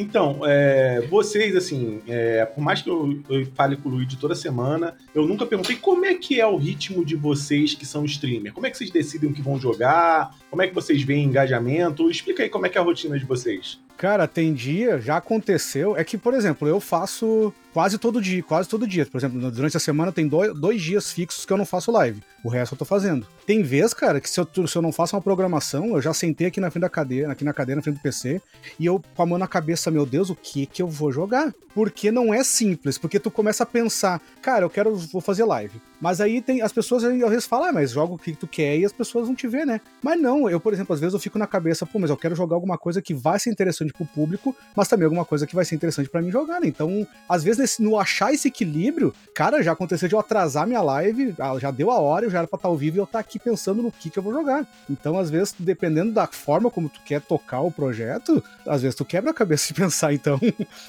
então, é, vocês, assim, é, por mais que eu, eu, fale com o Luigi toda semana, eu nunca perguntei como é que é o ritmo de vocês que são streamer. Como é que vocês decidem o que vão jogar? Como é que vocês veem engajamento? Explica aí como é que é a rotina de vocês. Cara, tem dia, já aconteceu. É que, por exemplo, eu faço quase todo dia, quase todo dia. Por exemplo, durante a semana tem dois, dois dias fixos que eu não faço live. O resto eu tô fazendo. Tem vez, cara, que se eu, se eu não faço uma programação, eu já sentei aqui na frente da cadeira, aqui na cadeira, na frente do PC, e eu com a mão na cabeça, meu Deus, o que que eu vou jogar? Porque não é simples, porque tu começa a pensar, cara, eu quero, vou fazer live. Mas aí tem as pessoas às vezes falam, ah, mas joga o que tu quer e as pessoas vão te ver, né? Mas não, eu, por exemplo, às vezes eu fico na cabeça, pô, mas eu quero jogar alguma coisa que vai ser interessante pro público, mas também alguma coisa que vai ser interessante para mim jogar, né? Então, às vezes, nesse, no achar esse equilíbrio, cara, já aconteceu de eu atrasar minha live, ah, já deu a hora, eu já era pra estar ao vivo e eu estar tá aqui pensando no que, que eu vou jogar. Então, às vezes, dependendo da forma como tu quer tocar o projeto, às vezes tu quebra a cabeça de pensar. Então,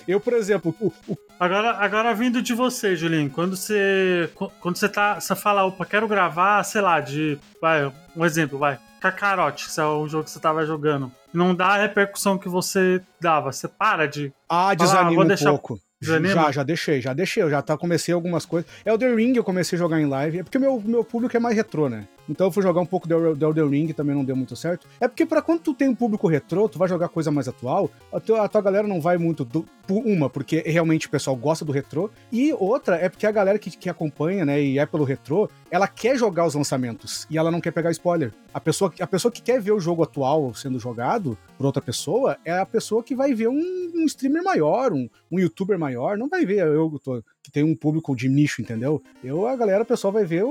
eu, por exemplo, o, o... Agora, agora vindo de você, Julinho, quando você quando você tá, você fala, opa, quero gravar, sei lá, de, vai, um exemplo, vai, Kakarote, que é o jogo que você tava jogando. Não dá a repercussão que você dava, você para de Ah, desanima um pouco. Desanima? Já, já deixei, já deixei. Eu já tá, comecei algumas coisas. Elder Ring eu comecei a jogar em live. É porque meu, meu público é mais retrô, né? Então eu fui jogar um pouco do Elden Ring, também não deu muito certo. É porque para quando tu tem um público retrô, tu vai jogar coisa mais atual, a tua, a tua galera não vai muito. Do, uma, porque realmente o pessoal gosta do retrô, e outra é porque a galera que, que acompanha, né, e é pelo retrô, ela quer jogar os lançamentos e ela não quer pegar spoiler. A pessoa, a pessoa que quer ver o jogo atual sendo jogado por outra pessoa é a pessoa que vai ver um, um streamer maior, um, um youtuber maior, não vai ver eu tô, que tem um público de nicho, entendeu? Eu, a galera, o pessoal vai ver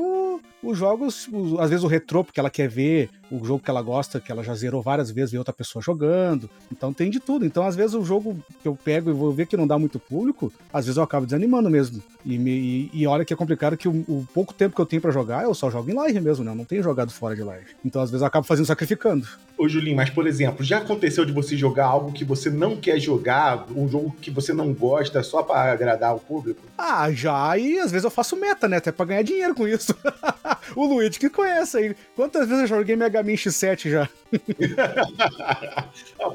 os jogos, os, às vezes o retrô, porque ela quer ver o jogo que ela gosta, que ela já zerou várias vezes, ver outra pessoa jogando. Então tem de tudo. Então, às vezes, o jogo que eu pego e vou ver que não dá muito público, às vezes eu acabo desanimando mesmo. E, me, e, e olha que é complicado que o, o, pouco tempo que eu tenho para jogar, eu só jogo em live mesmo, né? Eu não tenho jogado fora de live. Então, às vezes, eu acabo fazendo sacrificando. Ô, Julinho, mas, por exemplo, já aconteceu de você jogar algo que você não quer jogar, um jogo que você não gosta, só para agradar o público? Ah, já. E às vezes eu faço meta, né? Até pra ganhar dinheiro com isso. o Luigi que conhece aí. Quantas vezes eu joguei Mega Man X7 já? ah,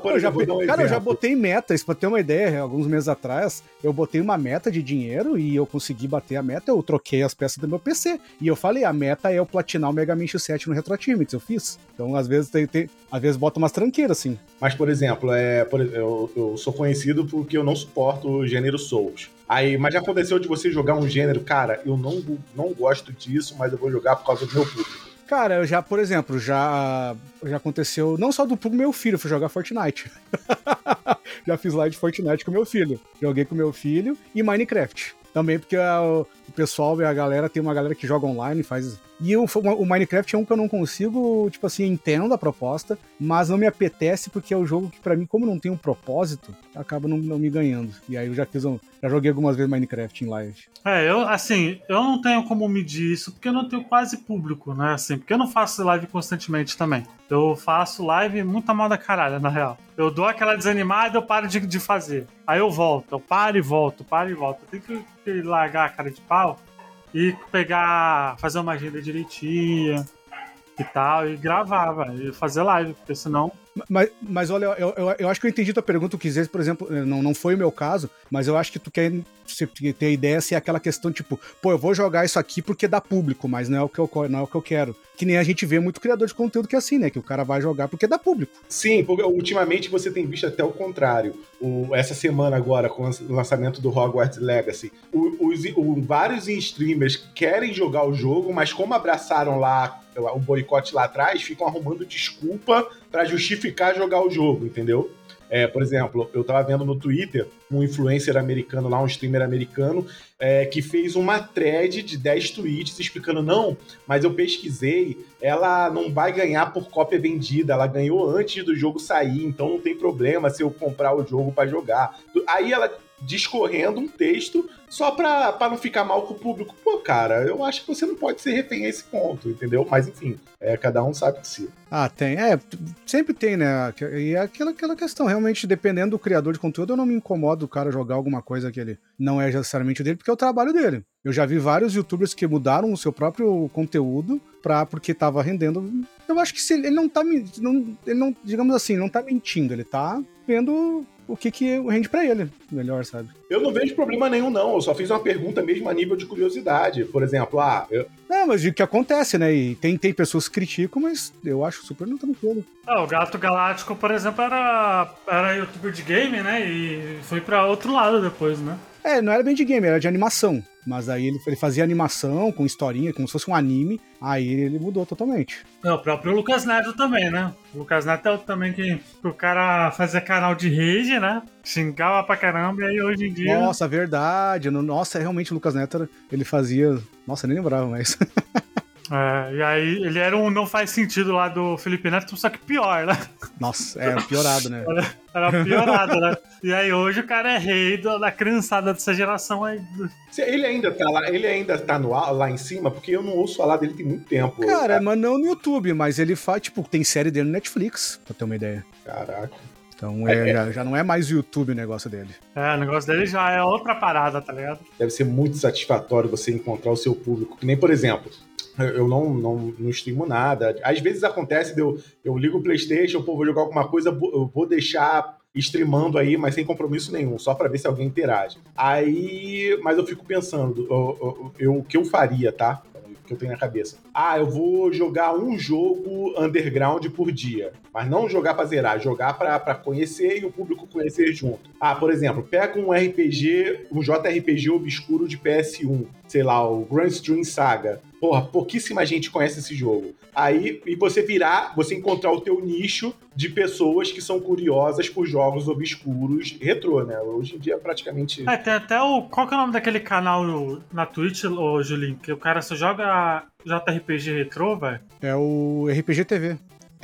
eu já, um cara, eu já botei metas, pra ter uma ideia, alguns meses atrás, eu botei uma meta de dinheiro e eu consegui bater a meta, eu troquei as peças do meu PC. E eu falei, a meta é eu platinar o Mega Man X7 no Retro Achievements, eu fiz. Então, às vezes, tem, tem, às vezes bota umas tranqueiras, assim. Mas, por exemplo, é, por, eu, eu sou conhecido porque eu não suporto o gênero Souls. Aí, mas já aconteceu de você jogar um gênero, cara, eu não, não gosto disso, mas eu vou jogar por causa do meu público. Cara, eu já, por exemplo, já, já aconteceu, não só do meu filho, fui jogar Fortnite. já fiz live de Fortnite com meu filho. Joguei com meu filho e Minecraft. Também porque a, o pessoal e a galera, tem uma galera que joga online, faz e o, o, Minecraft é um que eu não consigo, tipo assim, entendo a proposta, mas não me apetece porque é o um jogo que, para mim, como não tem um propósito, acaba não, não, me ganhando. E aí eu já fiz um, já joguei algumas vezes Minecraft em live. É, eu, assim, eu não tenho como medir isso porque eu não tenho quase público, né? Assim, porque eu não faço live constantemente também. Eu faço live muita mal da caralho, na real. Eu dou aquela desanimada, eu paro de, de fazer. Aí eu volto, eu paro e volto, paro e volto. Eu tenho que, que largar a cara de pau e pegar, fazer uma agenda direitinha e tal, e gravar, e fazer live, porque senão mas, mas olha, eu, eu, eu, acho que eu entendi tua pergunta. Tu quiser, por exemplo, não, não foi o meu caso, mas eu acho que tu quer ter a ideia se é aquela questão tipo, pô, eu vou jogar isso aqui porque dá público, mas não é o que eu, não é o que eu quero. Que nem a gente vê muito criador de conteúdo que é assim, né? Que o cara vai jogar porque dá público. Sim, porque ultimamente você tem visto até o contrário. O, essa semana agora, com o lançamento do Hogwarts Legacy, o, os, o, vários streamers querem jogar o jogo, mas como abraçaram lá o boicote lá atrás, ficam arrumando desculpa para justificar jogar o jogo, entendeu? É, por exemplo, eu tava vendo no Twitter um influencer americano lá, um streamer americano, é, que fez uma thread de 10 tweets explicando: não, mas eu pesquisei, ela não vai ganhar por cópia vendida, ela ganhou antes do jogo sair, então não tem problema se eu comprar o jogo para jogar. Aí ela discorrendo um texto só pra, pra não ficar mal com o público. Pô, cara, eu acho que você não pode ser refém a esse ponto, entendeu? Mas enfim, é, cada um sabe de si. Ah, tem. É, sempre tem, né? E é aquela, aquela questão, realmente, dependendo do criador de conteúdo, eu não me incomodo o cara jogar alguma coisa que ele não é necessariamente dele, porque é o trabalho dele. Eu já vi vários youtubers que mudaram o seu próprio conteúdo pra, porque tava rendendo. Eu acho que se ele não tá. Não, ele não, digamos assim, não tá mentindo, ele tá vendo o que que rende para ele melhor, sabe? Eu não vejo problema nenhum, não. Eu só fiz uma pergunta mesmo a nível de curiosidade. Por exemplo, ah. Eu... Não, mas o que acontece, né? E tem, tem pessoas que criticam, mas eu acho super não tranquilo. Ah, o Gato Galáctico, por exemplo, era, era youtuber de game, né? E foi para outro lado depois, né? É, não era bem de game, era de animação. Mas aí ele, ele fazia animação com historinha, como se fosse um anime. Aí ele mudou totalmente. É, o próprio Lucas Neto também, né? O Lucas Neto é o também que, que o cara fazia canal de rage, né? Xingava pra caramba, e aí hoje em dia. Nossa, verdade. Nossa, realmente o Lucas Neto ele fazia. Nossa, nem lembrava mais. É, e aí ele era um não faz sentido lá do Felipe Neto, só que pior, né? Nossa, é piorado, né? Era, era piorado, né? E aí hoje o cara é rei da criançada dessa geração aí. Ele ainda tá lá, ele ainda tá no, lá em cima, porque eu não ouço falar dele tem muito tempo. Cara, mas não no YouTube, mas ele faz, tipo, tem série dele no Netflix, pra ter uma ideia. Caraca. Então é, é, já, já, não é mais YouTube o negócio dele. É, o negócio dele já é outra parada, tá ligado? Deve ser muito satisfatório você encontrar o seu público. Que nem, por exemplo, eu não, não, não streamo nada. Às vezes acontece eu, eu ligo o PlayStation, pô, vou jogar alguma coisa, eu vou deixar streamando aí, mas sem compromisso nenhum, só para ver se alguém interage. Aí, mas eu fico pensando, eu, eu, o que eu faria, tá? que eu tenho na cabeça. Ah, eu vou jogar um jogo underground por dia. Mas não jogar pra zerar, jogar pra, pra conhecer e o público conhecer junto. Ah, por exemplo, pega um RPG, um JRPG obscuro de PS1. Sei lá, o Grand Stream Saga. Porra, pouquíssima gente conhece esse jogo. Aí, e você virar, você encontrar o teu nicho de pessoas que são curiosas por jogos obscuros retrô, né? Hoje em dia é praticamente. É, tem até o. Qual que é o nome daquele canal na Twitch, ô Julinho? Que o cara só joga JRPG retrô, velho? É o RPG TV.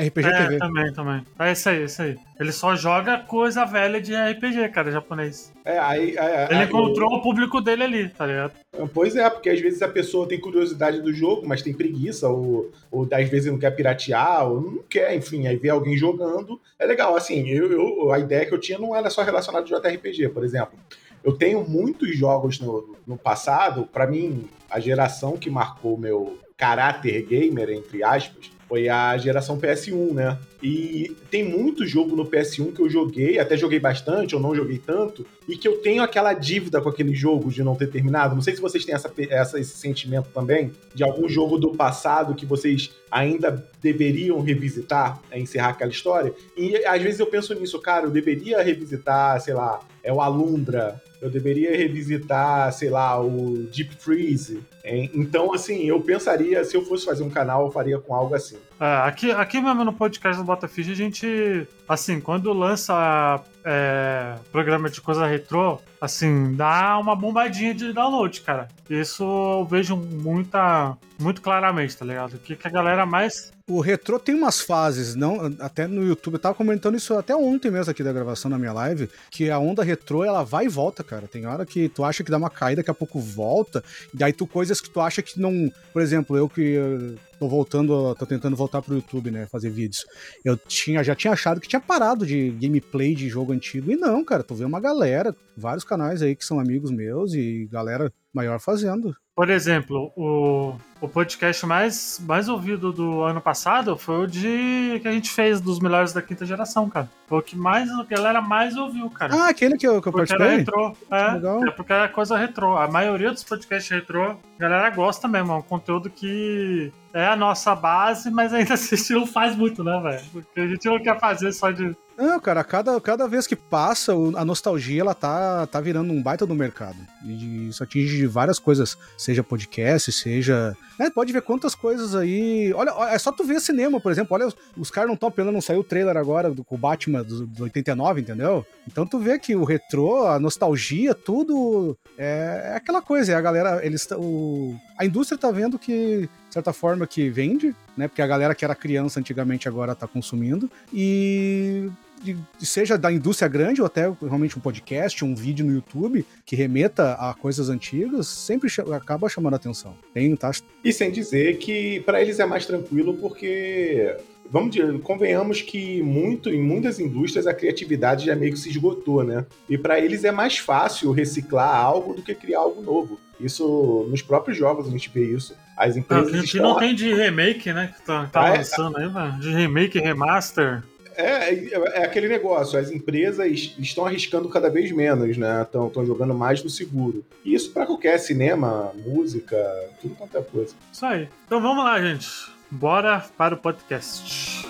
RPG é, TV. também, também. É isso aí, isso aí. Ele só joga coisa velha de RPG, cara, japonês. É, aí. É, ele encontrou o público dele ali, tá ligado? Pois é, porque às vezes a pessoa tem curiosidade do jogo, mas tem preguiça, ou, ou às vezes não quer piratear, ou não quer, enfim, aí vê alguém jogando. É legal, assim, eu, eu, a ideia que eu tinha não era só relacionada ao JRPG, por exemplo. Eu tenho muitos jogos no, no passado, para mim, a geração que marcou meu caráter gamer, entre aspas, foi a geração PS1, né? E tem muito jogo no PS1 que eu joguei, até joguei bastante, ou não joguei tanto, e que eu tenho aquela dívida com aquele jogo de não ter terminado. Não sei se vocês têm essa, essa, esse sentimento também, de algum jogo do passado que vocês ainda deveriam revisitar, é, encerrar aquela história. E às vezes eu penso nisso, cara, eu deveria revisitar, sei lá, é o Alundra, eu deveria revisitar, sei lá, o Deep Freeze. Hein? Então, assim, eu pensaria, se eu fosse fazer um canal, eu faria com algo assim. É, aqui, aqui mesmo no podcast do Botafish, a gente, assim, quando lança é, programa de coisa retrô, assim, dá uma bombadinha de download, cara. Isso eu vejo muita, muito claramente, tá ligado? O que, que a galera mais. O retrô tem umas fases, não, até no YouTube, eu tava comentando isso até ontem mesmo aqui da gravação na minha live, que a onda retrô ela vai e volta, cara. Tem hora que tu acha que dá uma caída, daqui a pouco volta, e daí tu coisas que tu acha que não. Por exemplo, eu que tô voltando, tô tentando voltar pro YouTube, né, fazer vídeos. Eu tinha, já tinha achado que tinha parado de gameplay de jogo antigo, e não, cara, tu vê uma galera, vários canais aí que são amigos meus e galera maior fazendo. Por exemplo, o, o podcast mais, mais ouvido do ano passado foi o de que a gente fez dos melhores da quinta geração, cara. Foi o que mais a galera mais ouviu, cara. Ah, aquele que eu, que eu porque participei? Era retrô. É, é, porque é coisa retrô. A maioria dos podcasts retrô, a galera gosta mesmo. É um conteúdo que é a nossa base, mas ainda assim não faz muito, né, velho? Porque a gente não quer fazer só de não, cara, cada, cada vez que passa, a nostalgia ela tá, tá virando um baita do mercado. E isso atinge várias coisas, seja podcast, seja. É, pode ver quantas coisas aí. Olha, é só tu ver cinema, por exemplo. Olha, os, caras não estão apelando, não saiu o trailer agora do, Batman do, do 89, entendeu? Então tu vê que o retrô, a nostalgia, tudo é, é aquela coisa. É a galera, eles o, a indústria tá vendo que de certa forma que vende, né? Porque a galera que era criança antigamente agora tá consumindo e de, seja da indústria grande ou até realmente um podcast, um vídeo no YouTube que remeta a coisas antigas, sempre ch acaba chamando a atenção. Tem, tá? E sem dizer que para eles é mais tranquilo porque vamos dizer, convenhamos que muito em muitas indústrias a criatividade já meio que se esgotou, né? E para eles é mais fácil reciclar algo do que criar algo novo. Isso nos próprios jogos a gente vê isso. As empresas. Ah, a gente não tem de remake, né? Que tá, tá ah, lançando é, aí, velho. De remake, remaster. É, é, é, aquele negócio, as empresas estão arriscando cada vez menos, né? Estão jogando mais no seguro. E isso para qualquer cinema, música, tudo quanto é coisa. Isso aí. Então vamos lá, gente. Bora para o podcast.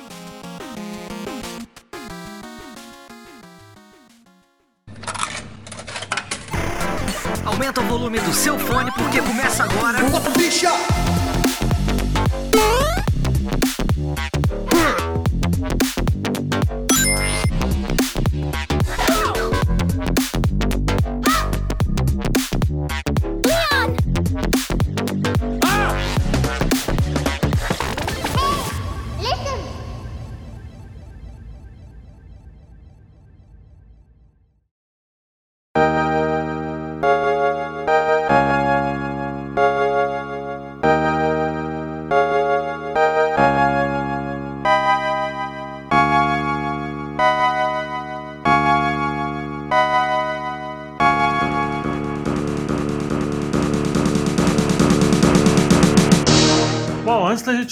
Aumenta o volume do seu fone porque começa agora. Bicha!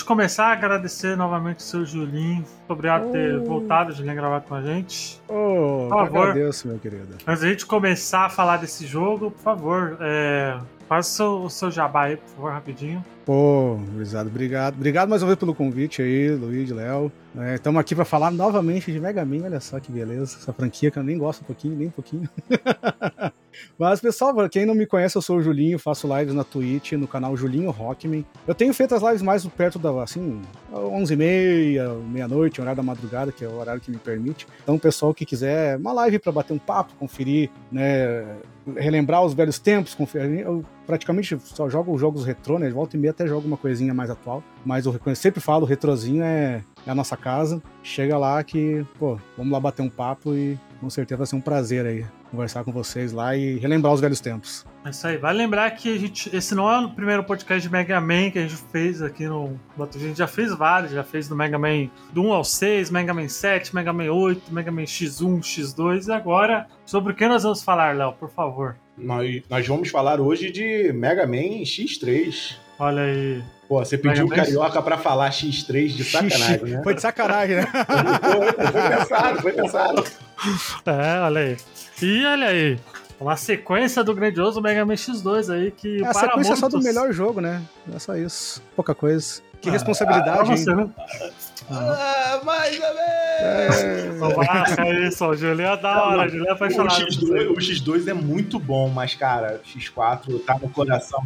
Começar, agradecer novamente o seu Julinho. Obrigado por ter oh. voltado, Julinho, a gravar com a gente. Oh, por favor. Agradeço, meu querido. Antes da gente começar a falar desse jogo, por favor, é, Faz o seu, jabá aí, por favor, rapidinho. Pô, Luizado, obrigado. Obrigado mais uma vez pelo convite aí, Luiz, Léo. Estamos é, aqui para falar novamente de Mega Man, olha só que beleza. Essa franquia que eu nem gosto um pouquinho, nem um pouquinho. Mas, pessoal, quem não me conhece, eu sou o Julinho, faço lives na Twitch, no canal Julinho Rockman. Eu tenho feito as lives mais perto da, assim, 11h30, meia-noite, horário da madrugada, que é o horário que me permite. Então, o pessoal que quiser uma live para bater um papo, conferir, né, relembrar os velhos tempos, conferir, praticamente só jogo jogos retrô, né? Volta e meia até jogo uma coisinha mais atual. Mas eu sempre falo, o retrozinho é, é a nossa casa. Chega lá que, pô, vamos lá bater um papo e com certeza vai ser um prazer aí conversar com vocês lá e relembrar os velhos tempos. É isso aí. Vale lembrar que a gente, esse não é o primeiro podcast de Mega Man que a gente fez aqui no. A gente já fez vários, já fez do Mega Man do 1 ao 6, Mega Man 7, Mega Man 8, Mega Man X1, X2. E agora, sobre o que nós vamos falar, Léo, por favor? Nós, nós vamos falar hoje de Mega Man X3. Olha aí. Pô, você pediu o Carioca pra falar X3 de sacanagem, né? Foi de sacanagem, né? foi, foi pensado, foi pensado. É, olha aí. E olha aí, uma sequência do grandioso Mega Man X2 aí que. É a sequência muitos... só do melhor jogo, né? É só isso. Pouca coisa. Que ah, responsabilidade. Ah, você, né? Ah, mais ou menos! É, é isso, o Juliano é da hora, o Juliano é apaixonado. O X2, o X2 é muito bom, mas, cara, X4 tá no coração.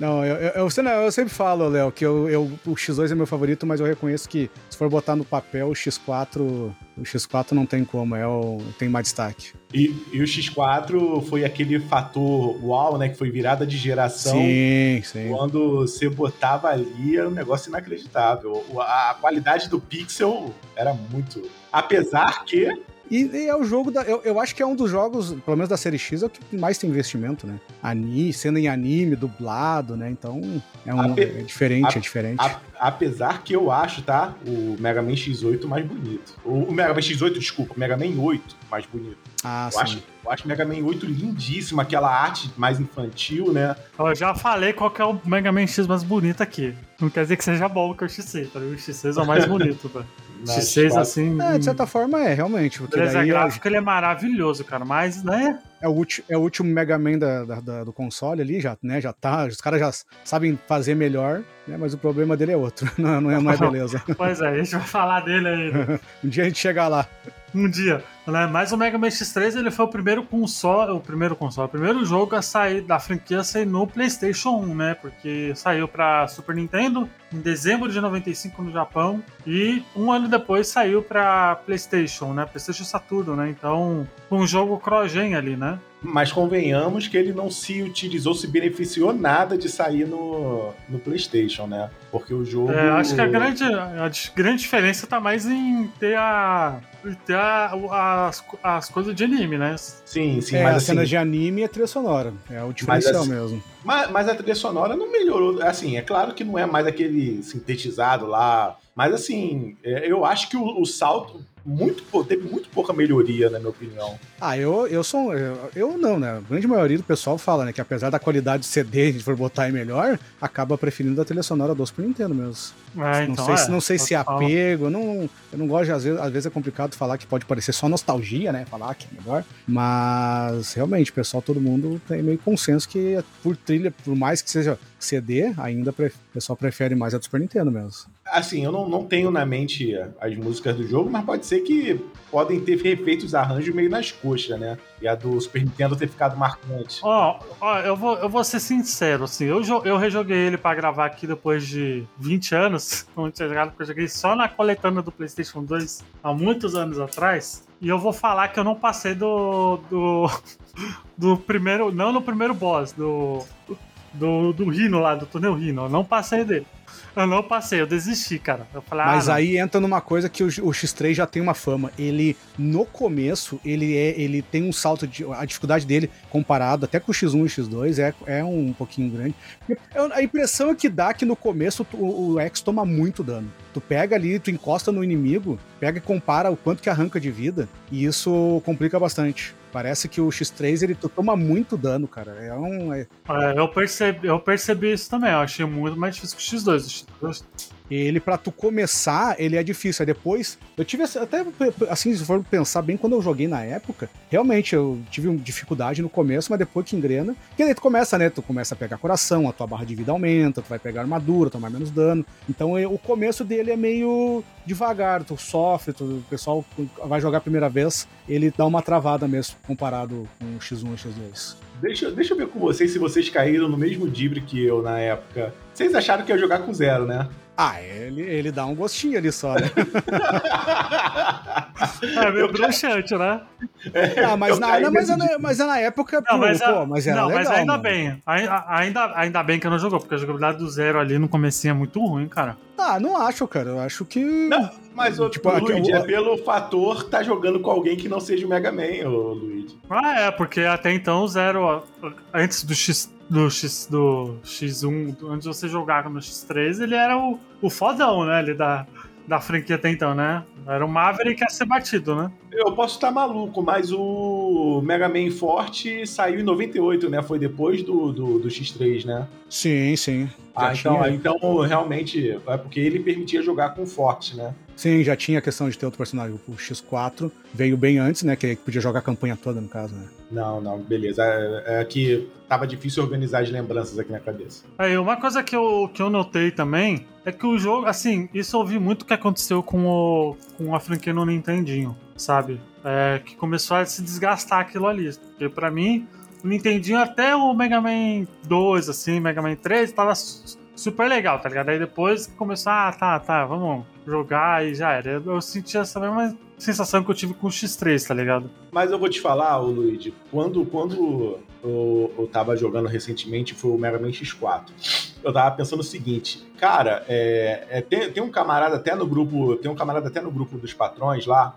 Não, eu, eu, eu, eu sempre falo, Léo, que eu, eu, o X2 é meu favorito, mas eu reconheço que se for botar no papel, o X4, o X4 não tem como, é o, tem mais destaque. E, e o X4 foi aquele fator uau, né? Que foi virada de geração. Sim, sim. Quando você botava ali, era um negócio inacreditável. A, a qualidade do pixel era muito. Apesar que e, e, é o jogo da. Eu, eu acho que é um dos jogos, pelo menos da série X, é o que mais tem investimento, né? Ani, sendo em anime, dublado, né? Então é, um, Ape, é diferente, a, é diferente. A, apesar que eu acho, tá? O Mega Man X8 mais bonito. O, Mega Man X8, desculpa, o Mega Man 8 mais bonito. Ah, eu sim. Acho, eu acho o Mega Man 8 lindíssimo, aquela arte mais infantil, né? Eu já falei qual que é o Mega Man X mais bonito aqui. Não quer dizer que seja bom que o X6, tá? O X6 é o mais bonito, tá? X6, assim. É, de certa forma é, realmente. Porque daí gráfico ele é maravilhoso, cara, mas, né? É o, é o último Mega Man da, da, da, do console ali, já, né? Já tá. Os caras já sabem fazer melhor, né? Mas o problema dele é outro. Não, não, é, não é beleza. pois é, a gente vai falar dele aí. um dia a gente chega lá. Um dia. Né? Mas o Mega Man X3 ele foi o primeiro console, o primeiro console, o primeiro jogo a sair da franquia a sair no PlayStation 1, né? Porque saiu para Super Nintendo em dezembro de 95 no Japão e um ano depois saiu para PlayStation, né? PlayStation Saturno, né? Então, um jogo cross-gen ali, né? Mas convenhamos que ele não se utilizou, se beneficiou nada de sair no, no PlayStation, né? Porque o jogo. É, acho que a grande, a grande diferença tá mais em ter a. ter a, as, as coisas de anime, né? Sim, sim. É, mas a assim, cena de anime é trilha sonora. É o diferencial mas, assim, mesmo. Mas, mas a trilha sonora não melhorou. Assim, é claro que não é mais aquele sintetizado lá. Mas assim, é, eu acho que o, o salto muito, teve muito pouca melhoria, na minha opinião. Ah, eu, eu sou. Eu, eu, não, né? A grande maioria do pessoal fala, né? Que apesar da qualidade de CD, a gente for botar aí melhor, acaba preferindo a trilha sonora do Super Nintendo mesmo. É, não então, sei, é, se, não sei se é apego, eu não, eu não gosto de, às vezes, às vezes é complicado falar que pode parecer só nostalgia, né? Falar que é melhor. Mas realmente, pessoal, todo mundo tem meio consenso que por trilha, por mais que seja CD, ainda o pessoal prefere mais a do Super Nintendo mesmo. Assim, eu não, não tenho na mente as músicas do jogo, mas pode ser que podem ter refeito os arranjos meio nas coxas, né? E a do Super Nintendo ter ficado marcante. Ó, oh, oh, eu, vou, eu vou ser sincero, assim, eu, eu rejoguei ele para gravar aqui depois de 20 anos, como tinha jogado, porque eu joguei só na coletânea do PlayStation 2 há muitos anos atrás. E eu vou falar que eu não passei do. do, do primeiro. Não no primeiro boss, do. Do, do Rino lá, do túnel Rino. Eu não passei dele. Eu não passei, eu desisti, cara. Eu falei, Mas ah, aí entra numa coisa que o, o, X3 já tem uma fama. Ele, no começo, ele é, ele tem um salto de. A dificuldade dele, comparado até com o X1 e o X2, é, é um pouquinho grande. A impressão é que dá que no começo o, o X toma muito dano. Tu pega ali, tu encosta no inimigo, pega e compara o quanto que arranca de vida, e isso complica bastante. Parece que o X3 ele toma muito dano, cara. É um. É... É, eu, percebi, eu percebi isso também. Eu achei muito mais difícil que o X2. O X2 ele, para tu começar, ele é difícil. Aí depois, eu tive até, assim, se for pensar bem, quando eu joguei na época, realmente eu tive dificuldade no começo, mas depois que engrena, que aí tu começa, né? Tu começa a pegar coração, a tua barra de vida aumenta, tu vai pegar armadura, tomar menos dano. Então o começo dele é meio devagar, tu sofre, tu, o pessoal vai jogar a primeira vez, ele dá uma travada mesmo, comparado com o X1 e o X2. Deixa, deixa eu ver com vocês se vocês caíram no mesmo dibre que eu na época. Vocês acharam que ia jogar com zero, né? Ah, ele, ele dá um gostinho ali só, né? é meio bruxante, né? Ah, mas, na, não, mas, é, mas é na época, não, mas, pô, mas era não, legal, mas ainda mano. bem. Ainda, ainda bem que eu não jogou, porque a jogabilidade do zero ali no comecinho é muito ruim, cara. Ah, não acho, cara. Eu acho que. Não, mas o tipo, Luigi, é pelo fator tá jogando com alguém que não seja o Mega Man, o Luigi. Ah, é, porque até então o zero, antes do X do, X, do X1, antes de você jogar no X3, ele era o, o fodão, né? Ele da, da franquia até então, né? Era o Maverick a ser batido, né? Eu posso estar maluco, mas o Mega Man Forte saiu em 98, né? Foi depois do, do, do X3, né? Sim, sim. Ah, então, então realmente é porque ele permitia jogar com Forte, né? Sim, já tinha a questão de ter outro personagem. O X4 veio bem antes, né? Que podia jogar a campanha toda, no caso, né? Não, não, beleza. É, é que tava difícil organizar as lembranças aqui na cabeça. Aí, uma coisa que eu, que eu notei também é que o jogo, assim, isso eu vi muito que aconteceu com, o, com a franquia no Nintendinho, sabe? É, que começou a se desgastar aquilo ali. Porque pra mim, Nintendinho até o Mega Man 2, assim, Mega Man 3, tava super legal, tá ligado? Aí depois começou, ah, tá, tá, vamos jogar e já era. Eu, senti essa mesma sensação que eu tive com o X3, tá ligado? Mas eu vou te falar, o Luigi, quando, quando eu, eu tava jogando recentemente foi o Mega Man X4. Eu tava pensando o seguinte, cara, é, é, tem, tem um camarada até no grupo, tem um camarada até no grupo dos patrões lá,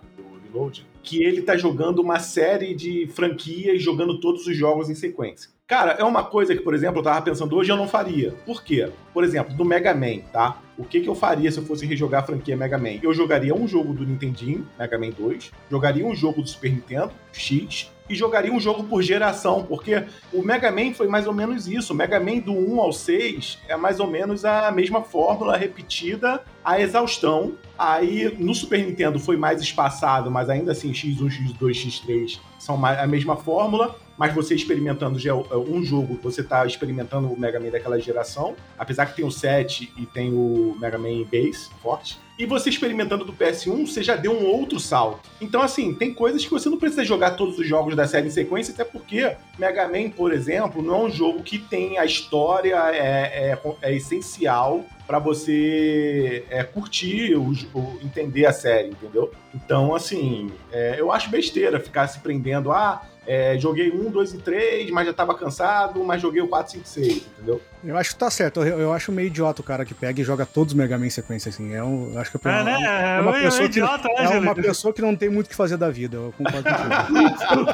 que ele tá jogando uma série de franquias, jogando todos os jogos em sequência. Cara, é uma coisa que, por exemplo, eu tava pensando hoje eu não faria. Por quê? Por exemplo, do Mega Man, tá? O que, que eu faria se eu fosse rejogar a franquia Mega Man? Eu jogaria um jogo do Nintendinho, Mega Man 2, jogaria um jogo do Super Nintendo, X, e jogaria um jogo por geração, porque o Mega Man foi mais ou menos isso. O Mega Man do 1 ao 6 é mais ou menos a mesma fórmula repetida à exaustão. Aí no Super Nintendo foi mais espaçado, mas ainda assim X1, X2, X3 são a mesma fórmula mas você experimentando já é um jogo, você está experimentando o Mega Man daquela geração, apesar que tem o 7 e tem o Mega Man Base forte. E você experimentando do PS1, você já deu um outro salto. Então, assim, tem coisas que você não precisa jogar todos os jogos da série em sequência, até porque Mega Man, por exemplo, não é um jogo que tem a história é, é, é essencial para você é, curtir, o, o, entender a série, entendeu? Então, assim, é, eu acho besteira ficar se prendendo, ah, é, joguei um, dois e três, mas já tava cansado, mas joguei o 4, 5, 6, entendeu? Eu acho que tá certo. Eu, eu acho meio idiota o cara que pega e joga todos os Mega Man em sequência, assim. É um, acho que é, é, né? é uma, pessoa, que, idiota, né, é uma pessoa que não tem muito o que fazer da vida. Eu concordo contigo.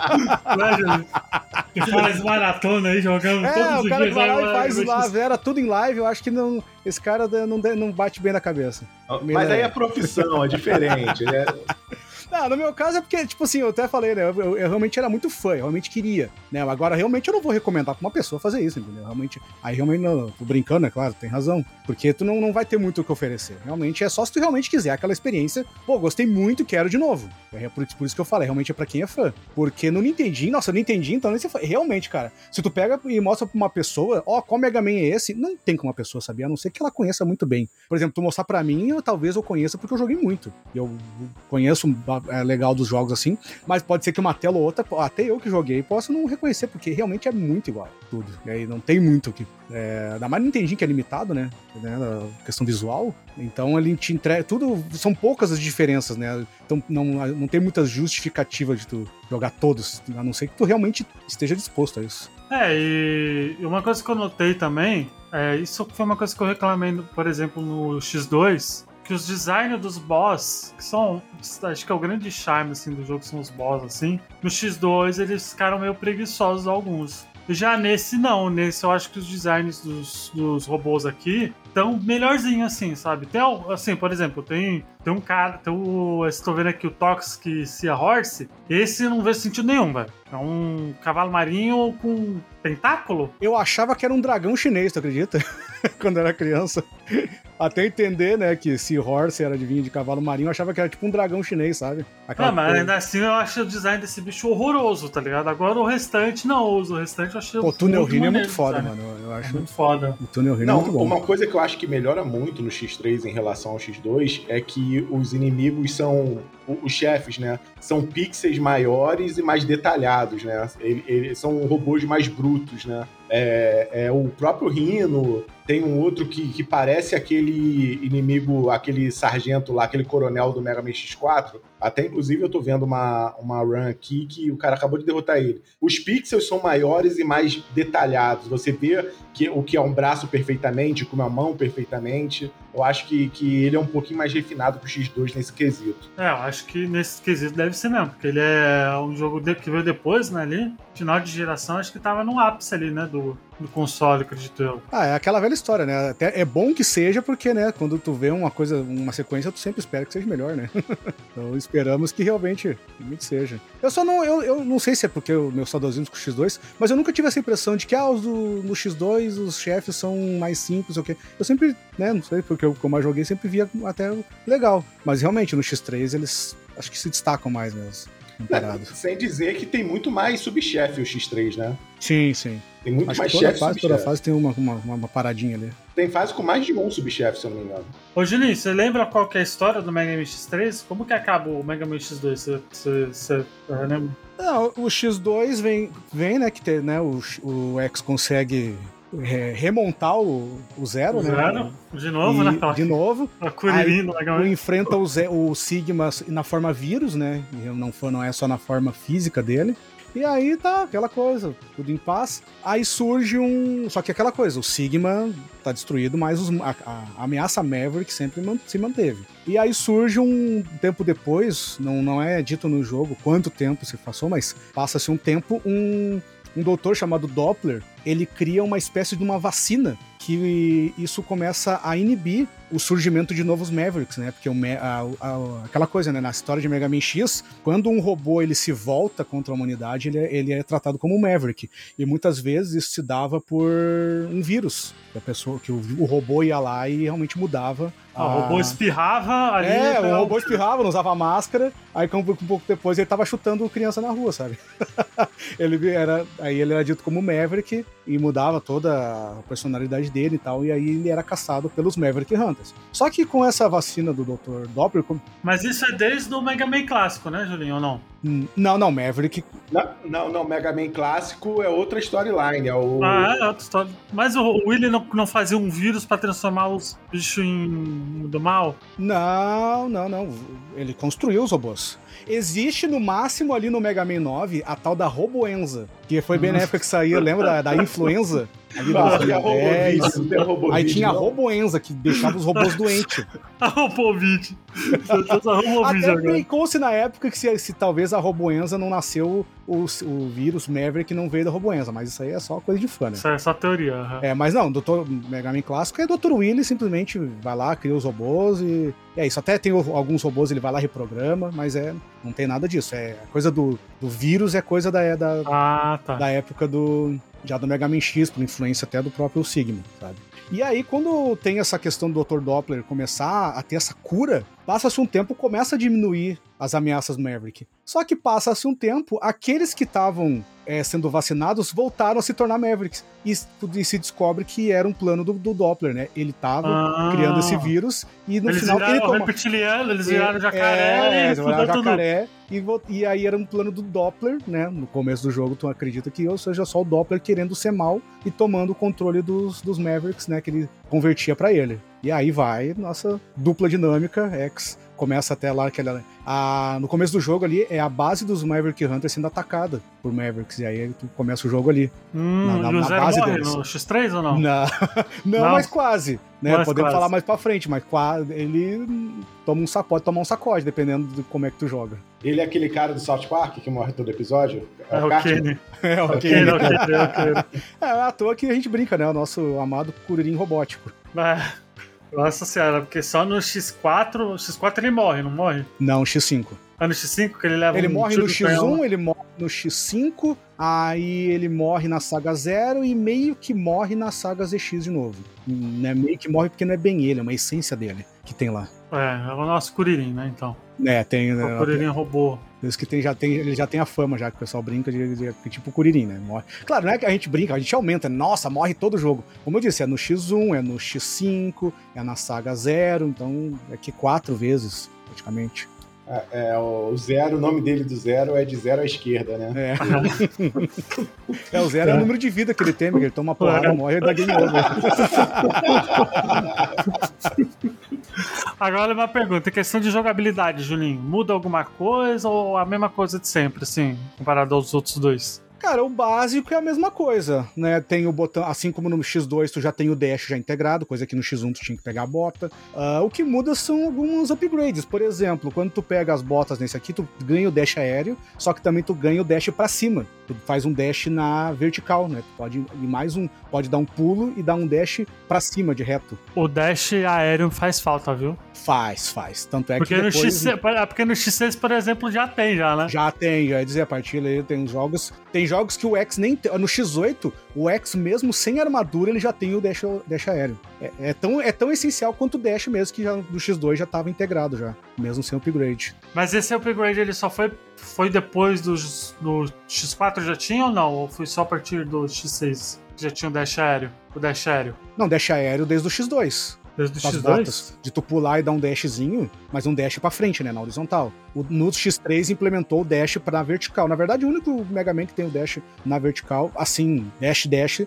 que faz maratona aí jogando é, todos os dias. Vai lá e faz lá, vera tudo em live. Eu acho que não, esse cara não, não bate bem na cabeça. Mas aí é profissão, é diferente. né? Ah, no meu caso é porque, tipo assim, eu até falei, né? Eu, eu, realmente era muito fã, eu realmente queria, né? Agora, realmente, eu não vou recomendar pra uma pessoa fazer isso, entendeu? Realmente, aí realmente, não, tô brincando, é claro, tem razão. Porque tu não, não vai ter muito o que oferecer. Realmente, é só se tu realmente quiser aquela experiência. Pô, gostei muito, quero de novo. É por, por isso que eu falei, realmente é pra quem é fã. Porque no Nintendinho, nossa, no Nintendinho, então, nem se realmente, cara, se tu pega e mostra pra uma pessoa, ó, oh, qual Mega Man é esse? Não tem como uma pessoa saber, a não ser que ela conheça muito bem. Por exemplo, tu mostrar pra mim, eu, talvez eu conheça porque eu joguei muito. E eu conheço é, legal dos jogos assim, mas pode ser que uma tela ou outra, até eu que joguei, possa não reconhecer, porque realmente é muito igual tudo. E aí não tem muito que. É, ainda mais no Nintendo que é limitado, né? né questão visual. Então ele te entrega. Tudo. São poucas as diferenças, né? Então não, não tem muita justificativa de tu jogar todos, a não ser que tu realmente esteja disposto a isso. É, e uma coisa que eu notei também, é, isso foi uma coisa que eu reclamei, por exemplo, no X2, que os designs dos boss, que são, acho que é o grande charme assim do jogo são os boss assim. No X2 eles ficaram meio preguiçosos alguns. Já nesse não, nesse eu acho que os designs dos, dos robôs aqui estão melhorzinho assim, sabe? Tem assim, por exemplo, tem tem um cara, tem o, estou vendo aqui o Toxic Sea Horse, esse não vê sentido nenhum, velho. É um cavalo marinho com tentáculo? Eu achava que era um dragão chinês, tu acredita? Quando era criança. Até entender, né, que Seahorse era de vinho de cavalo marinho, eu achava que era tipo um dragão chinês, sabe? Aquela ah, mas ainda assim eu acho o design desse bicho horroroso, tá ligado? Agora o restante não uso, o restante eu achei. Pô, o Tunnel Rino é muito foda, sabe? mano. Eu acho é muito foda. O Tunnel Rino é muito bom. Uma coisa que eu acho que melhora muito no X3 em relação ao X2 é que os inimigos são. Os chefes, né? São pixels maiores e mais detalhados, né? Eles, são robôs mais brutos, né? É, é, o próprio Rino, tem um outro que, que parece aquele inimigo, aquele sargento lá, aquele coronel do Mega Man X4. Até inclusive eu tô vendo uma, uma run aqui que o cara acabou de derrotar ele. Os pixels são maiores e mais detalhados. Você vê que, o que é um braço perfeitamente, com uma mão perfeitamente. Eu acho que, que ele é um pouquinho mais refinado que o X2 nesse quesito. É, eu acho que nesse quesito deve ser mesmo, porque ele é um jogo que veio depois, né, ali, final de geração, acho que tava no ápice ali, né, do, do console, acredito eu. Ah, é aquela velha história, né? Até é bom que seja, porque, né, quando tu vê uma coisa, uma sequência, tu sempre espera que seja melhor, né? então esperamos que realmente, realmente seja. Eu só não, eu, eu não sei se é porque o meu saudosismo com o X2, mas eu nunca tive essa impressão de que, ah, os do, no X2 os chefes são mais simples, ou o quê. Eu sempre, né, não sei, porque eu, como eu joguei, sempre via até legal. Mas realmente, no X3 eles acho que se destacam mais mesmo. Comparado. sem dizer que tem muito mais subchefe o X3, né? Sim, sim. Tem muito Acho mais toda fase, toda fase tem uma, uma, uma, paradinha ali. Tem fase com mais de um subchefe, se eu não me engano. Ô, Juninho, você lembra qual que é a história do Mega Man X3? Como que acaba o Mega Man X2? Você, você, você lembra? Não, o X2 vem, vem né, que tem, né, o, o X consegue é, remontar o, o zero, né? Zero, de novo, e, né? De novo. Aí, enfrenta o, o Sigma na forma vírus, né? Não, não é só na forma física dele. E aí tá aquela coisa, tudo em paz. Aí surge um. Só que aquela coisa, o Sigma tá destruído, mas os, a, a, ameaça Maverick sempre se manteve. E aí surge um tempo depois, não, não é dito no jogo quanto tempo se passou, mas passa-se um tempo, um, um doutor chamado Doppler, ele cria uma espécie de uma vacina que isso começa a inibir o surgimento de novos Mavericks, né? Porque o, a, a, aquela coisa, né? Na história de Mega Man X, quando um robô ele se volta contra a humanidade, ele é, ele é tratado como um Maverick. E muitas vezes isso se dava por um vírus. A pessoa que o, o robô ia lá e realmente mudava ah, o robô espirrava ali. É, o robô espirrava, não usava máscara. Aí, um pouco depois, ele tava chutando criança na rua, sabe? ele era, aí ele era dito como Maverick e mudava toda a personalidade dele e tal. E aí ele era caçado pelos Maverick Hunters. Só que com essa vacina do Dr. Doppler. Mas isso é desde o Mega Man clássico, né, Julinho? Ou não? Hum, não, não, Maverick. Não, não, não Mega Man clássico é outra storyline. É o... Ah, é outra história. Mas o Willy não, não fazia um vírus para transformar os bichos em do mal? Não, não, não. Ele construiu os robôs. Existe no máximo ali no Mega Man 9 a tal da Roboenza, que foi bem na época que saía, lembra da, da influenza? aí, aí tinha a Roboenza, que deixava os robôs doentes. a Robovid. Até brincou-se na época que se, se, talvez a Roboenza não nasceu o, o vírus Maverick não veio da Roboenza, mas isso aí é só coisa de fã, né? Isso é só teoria. Uhum. É, mas não, Dr. Mega Man clássico é Dr. Willy simplesmente vai lá, cria os robôs e, e é isso. Até tem alguns robôs, ele vai lá, reprograma, mas é, não tem nada disso. É coisa do, do vírus, é coisa da, da, ah, tá. da época do, já do Mega Man X, por influência até do próprio Sigma, sabe? E aí, quando tem essa questão do Dr. Doppler começar a ter essa cura, passa-se um tempo, começa a diminuir as ameaças Maverick. Só que passa-se um tempo, aqueles que estavam é, sendo vacinados voltaram a se tornar Mavericks. E, e, se descobre que era um plano do, do Doppler, né? Ele estava ah. criando esse vírus e no eles final. Viraram ele toma... reptiliano, eles viraram jacaré. É, eles viraram jacaré. E, e, aí era um plano do Doppler, né? No começo do jogo, tu acredita que ou seja só o Doppler querendo ser mal e tomando o controle dos, dos Mavericks, né? Que ele convertia para ele. E aí vai nossa dupla dinâmica, X começa até lá que ela, a, no começo do jogo ali é a base dos Maverick Hunters sendo atacada por Mavericks e aí tu começa o jogo ali hum, na, na, na base deles. no X3 ou não? não, não, não. mas quase, né? Mais Podemos quase. falar mais para frente, mas quase, ele toma um sacode, toma um sacode dependendo de como é que tu joga. Ele é aquele cara do South Park que morre todo episódio? É, é o Kenny. É o Kenny. É, é, à toa que a gente brinca, né? O nosso amado Curirim robótico. É. Nossa senhora, porque só no X4, no X4 ele morre, não morre? Não, X5. Ah, no X5 que ele leva Ele um morre no X1, ele morre no X5, aí ele morre na saga 0 e meio que morre na saga ZX de novo. Né? Meio que morre porque não é bem ele, é uma essência dele que tem lá. É, é o nosso Kuririn, né, então. É, tem. O Kuririn robô. Isso que tem, já tem, ele já tem a fama, já que o pessoal brinca de, de, de tipo Kuririn, né? Morre. Claro, não é que a gente brinca, a gente aumenta. Nossa, morre todo jogo. Como eu disse, é no X1, é no X5, é na saga 0, então é que quatro vezes, praticamente. É, é, o zero, o nome dele do zero é de zero à esquerda, né? É, é o zero é. é. o número de vida que ele tem, porque ele toma uma porrada, morre e dá game over. Agora uma pergunta, questão de jogabilidade, Julinho, muda alguma coisa ou a mesma coisa de sempre, assim, comparado aos outros dois? Cara, o básico é a mesma coisa, né? Tem o botão, assim como no X2 tu já tem o dash já integrado, coisa que no X1 tu tinha que pegar a bota. Uh, o que muda são alguns upgrades. Por exemplo, quando tu pega as botas nesse aqui, tu ganha o dash aéreo, só que também tu ganha o dash para cima. Tu faz um dash na vertical, né? Tu pode ir mais um, pode dar um pulo e dar um dash para cima de reto. O dash aéreo faz falta, viu? Faz, faz. Tanto é porque que depois... no X, é, porque no X6, por exemplo, já tem já, né? Já tem, já ia dizer, a partir daí tem jogos, tem jogos que o X nem tem, no X8, o X mesmo sem armadura, ele já tem o dash, dash aéreo. É, é, tão, é tão essencial quanto o dash mesmo, que já no X2 já estava integrado já, mesmo sem upgrade. Mas esse upgrade ele só foi foi depois do, do X4 já tinha ou não? Ou foi só a partir do X6 que já tinha o dash aéreo? O dash aéreo? Não, dash aéreo desde o X2. Desde o X2? Botas, de tu pular e dar um dashzinho, mas um dash pra frente, né, na horizontal. O, no X3 implementou o dash pra vertical. Na verdade, o único Mega Man que tem o dash na vertical, assim, dash, dash,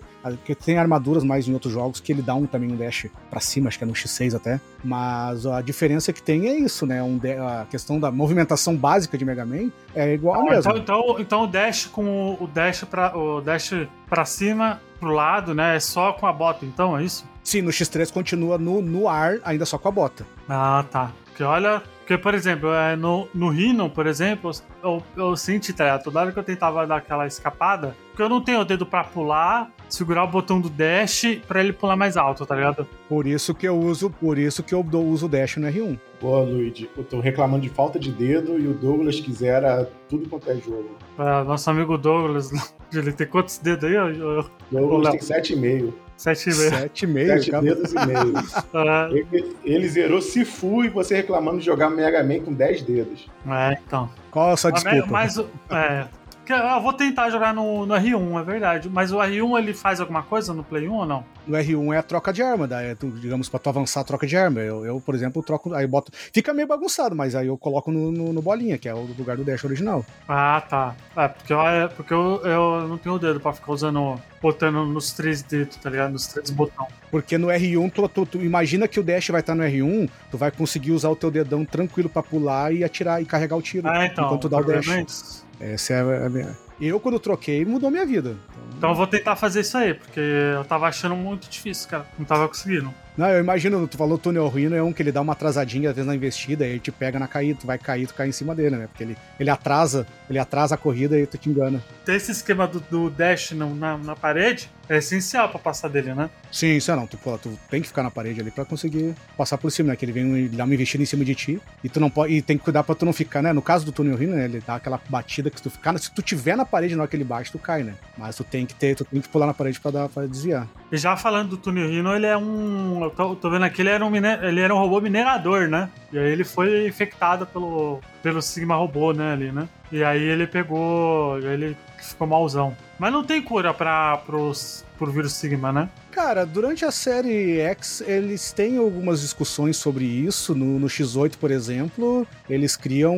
que tem armaduras mais em outros jogos que ele dá um também um dash pra cima, acho que é no X6 até. Mas a diferença que tem é isso, né, um, a questão da movimentação básica de Mega Man é igual ah, mesmo. Então, então, então o dash com o dash pra, o dash pra cima, pro lado, né, é só com a bota, então, é isso? Sim, no X3 continua no, no ar, ainda só com a bota. Ah, tá. Porque olha, porque, por exemplo, é, no, no Rhino, por exemplo, eu, eu senti, tá Toda hora que eu tentava dar aquela escapada, porque eu não tenho o dedo para pular, segurar o botão do dash para ele pular mais alto, tá ligado? Por isso que eu uso, por isso que eu uso o dash no R1. Boa, Luigi. Eu tô reclamando de falta de dedo e o Douglas quisera tudo quanto é jogo. É, nosso amigo Douglas, ele tem quantos dedos aí? Eu, Douglas tem 7,5. Sete e meio. Sete e meio, Sete dedos e meio. Ah. ele, ele, zerou Sifu e você reclamando de jogar Mega Man com 10 dedos. É, então. Qual a sua desculpa? Mas, é, eu vou tentar jogar no, no, R1, é verdade. Mas o R1 ele faz alguma coisa no Play 1 ou não? No R1 é a troca de arma, é, tu, digamos, pra tu avançar a troca de arma. Eu, eu, por exemplo, troco. Aí boto. Fica meio bagunçado, mas aí eu coloco no, no, no bolinha, que é o lugar do dash original. Ah, tá. É, porque, eu, é, porque eu, eu não tenho o dedo pra ficar usando. botando nos três dedos, tá ligado? Nos três botões. Porque no R1, tu, tu, tu, imagina que o dash vai estar no R1, tu vai conseguir usar o teu dedão tranquilo pra pular e atirar e carregar o tiro. Ah, então. Enquanto tu dá o dash. Essa é a minha. Eu, quando troquei, mudou minha vida. Então, eu vou tentar fazer isso aí, porque eu tava achando muito difícil, cara. Não tava conseguindo. Não, eu imagino, tu falou túnel ruíno, é um que ele dá uma atrasadinha às vezes na investida, e ele te pega na caída, tu vai cair, tu cai em cima dele, né? Porque ele, ele atrasa, ele atrasa a corrida e tu te engana. Ter esse esquema do, do dash no, na, na parede é essencial pra passar dele, né? Sim, isso é não. Tu, tu tem que ficar na parede ali pra conseguir passar por cima, né? Que ele vem ele dá uma investida em cima de ti e tu não pode. E tem que cuidar pra tu não ficar, né? No caso do túnel ruíno, né? Ele dá aquela batida que tu ficar. Se tu tiver na parede na hora que ele bate, tu cai, né? Mas tu tem que ter, tu tem que pular na parede pra, dar, pra desviar. E já falando do túnel Rhino, ele é um. Eu tô, tô vendo aqui, ele era um, mine... ele era um robô minerador, né? E aí ele foi infectado pelo, pelo Sigma robô, né? Ali, né? E aí ele pegou. Ele ficou malzão. Mas não tem cura para pros, pro vírus Sigma, né? Cara, durante a série X, eles têm algumas discussões sobre isso. No, no X8, por exemplo, eles criam.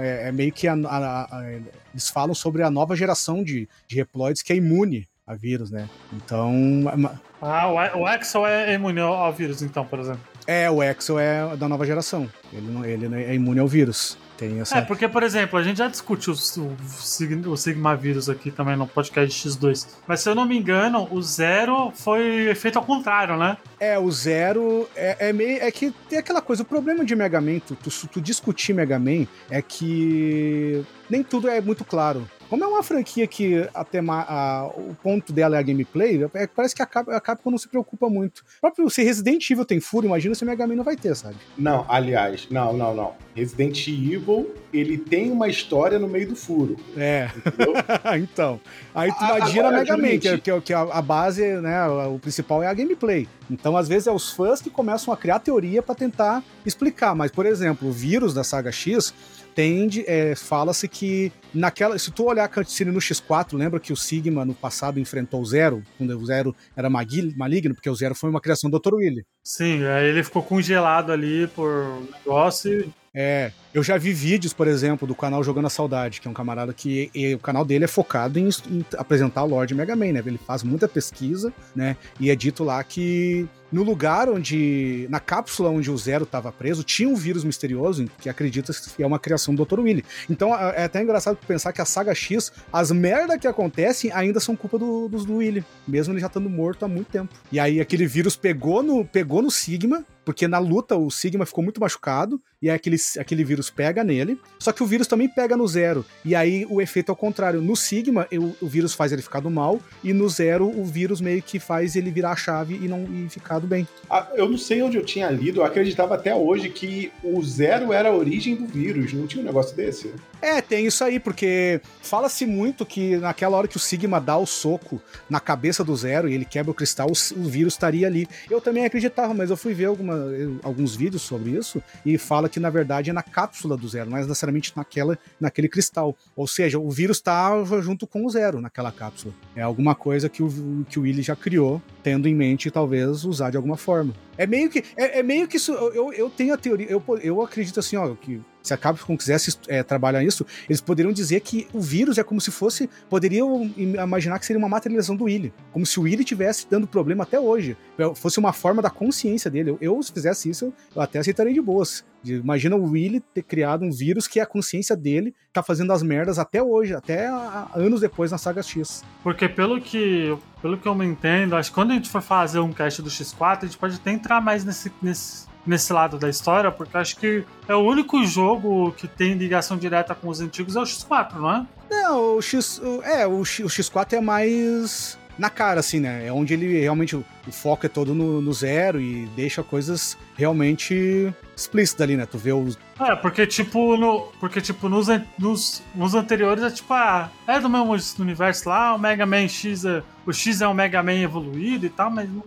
É, é meio que. A, a, a, eles falam sobre a nova geração de, de reploides que é imune a vírus, né? Então. Ah, o, o Axel é imune ao vírus, então, por exemplo. É, o Axel é da nova geração. Ele, não, ele é imune ao vírus. Tem essa... É, porque, por exemplo, a gente já discutiu o, o Sigma vírus aqui também no podcast X2. Mas se eu não me engano, o zero foi feito ao contrário, né? É, o zero é, é meio. É que tem aquela coisa, o problema de Mega Man, tu, tu, tu discutir Mega Man é que nem tudo é muito claro. Como é uma franquia que a tema, a, o ponto dela é a gameplay, é, parece que a, Cap, a Capcom não se preocupa muito. O próprio se Resident Evil tem furo, imagina se o Mega Man não vai ter, sabe? Não, aliás, não, não, não. Resident Evil, ele tem uma história no meio do furo. É. então. Aí tu imagina Agora, Mega Man, que, é, que, é, que é a base, né, o principal é a gameplay. Então, às vezes, é os fãs que começam a criar teoria para tentar explicar. Mas, por exemplo, o vírus da saga X tende, é, fala-se que naquela, se tu olhar a cutscene no X4, lembra que o Sigma no passado enfrentou o Zero, quando o Zero era maligno, porque o Zero foi uma criação do Dr. Willy. Sim, aí ele ficou congelado ali por negócio é, eu já vi vídeos, por exemplo, do canal Jogando a Saudade, que é um camarada que e, o canal dele é focado em, em apresentar o Lord Mega Man, né? Ele faz muita pesquisa, né? E é dito lá que no lugar onde. Na cápsula onde o Zero estava preso, tinha um vírus misterioso que acredita que é uma criação do Dr. Willy. Então é até engraçado pensar que a saga X, as merdas que acontecem ainda são culpa do, dos do Willy, mesmo ele já estando morto há muito tempo. E aí aquele vírus pegou no, pegou no Sigma, porque na luta o Sigma ficou muito machucado, e aí aquele, aquele vírus pega nele, só que o vírus também pega no Zero, e aí o efeito é o contrário. No Sigma, eu, o vírus faz ele ficar do mal, e no Zero, o vírus meio que faz ele virar a chave e não e ficar do bem. Ah, eu não sei onde eu tinha lido, eu acreditava até hoje que o Zero era a origem do vírus, não tinha um negócio desse? É, tem isso aí, porque fala-se muito que naquela hora que o Sigma dá o soco na cabeça do Zero e ele quebra o cristal, o, vírus estaria ali. Eu também acreditava, mas eu fui ver alguma alguns vídeos sobre isso e fala que na verdade é na cápsula do Zero, não é necessariamente naquela, naquele cristal. Ou seja, o vírus estava junto com o Zero naquela cápsula. É alguma coisa que o, que o Willy já criou, tendo em mente talvez usar de alguma forma. É meio que, é, é meio que isso. Eu, eu tenho a teoria, eu, eu acredito assim, ó, que se a Capcom quisesse é, trabalhar isso, eles poderiam dizer que o vírus é como se fosse. Poderiam imaginar que seria uma materialização do Willy. Como se o Willy tivesse dando problema até hoje. Fosse uma forma da consciência dele. Eu, eu se fizesse isso, eu até aceitaria de boas. Imagina o Willy ter criado um vírus que a consciência dele tá fazendo as merdas até hoje, até anos depois na saga X. Porque pelo que, pelo que eu me entendo, acho que quando a gente for fazer um cast do X4, a gente pode até entrar mais nesse, nesse nesse lado da história, porque acho que é o único jogo que tem ligação direta com os antigos é o X4, não é? Não, o X. É, o, X, o X4 é mais na cara, assim, né? É onde ele realmente. O, foco é todo no, no, zero e deixa coisas realmente explícitas ali, né? Tu vê os. É, porque tipo, no, porque, tipo nos, nos, nos anteriores é tipo, ah, é do mesmo universo lá, o Mega Man X é. O X é um Mega Man evoluído e tal, mas não.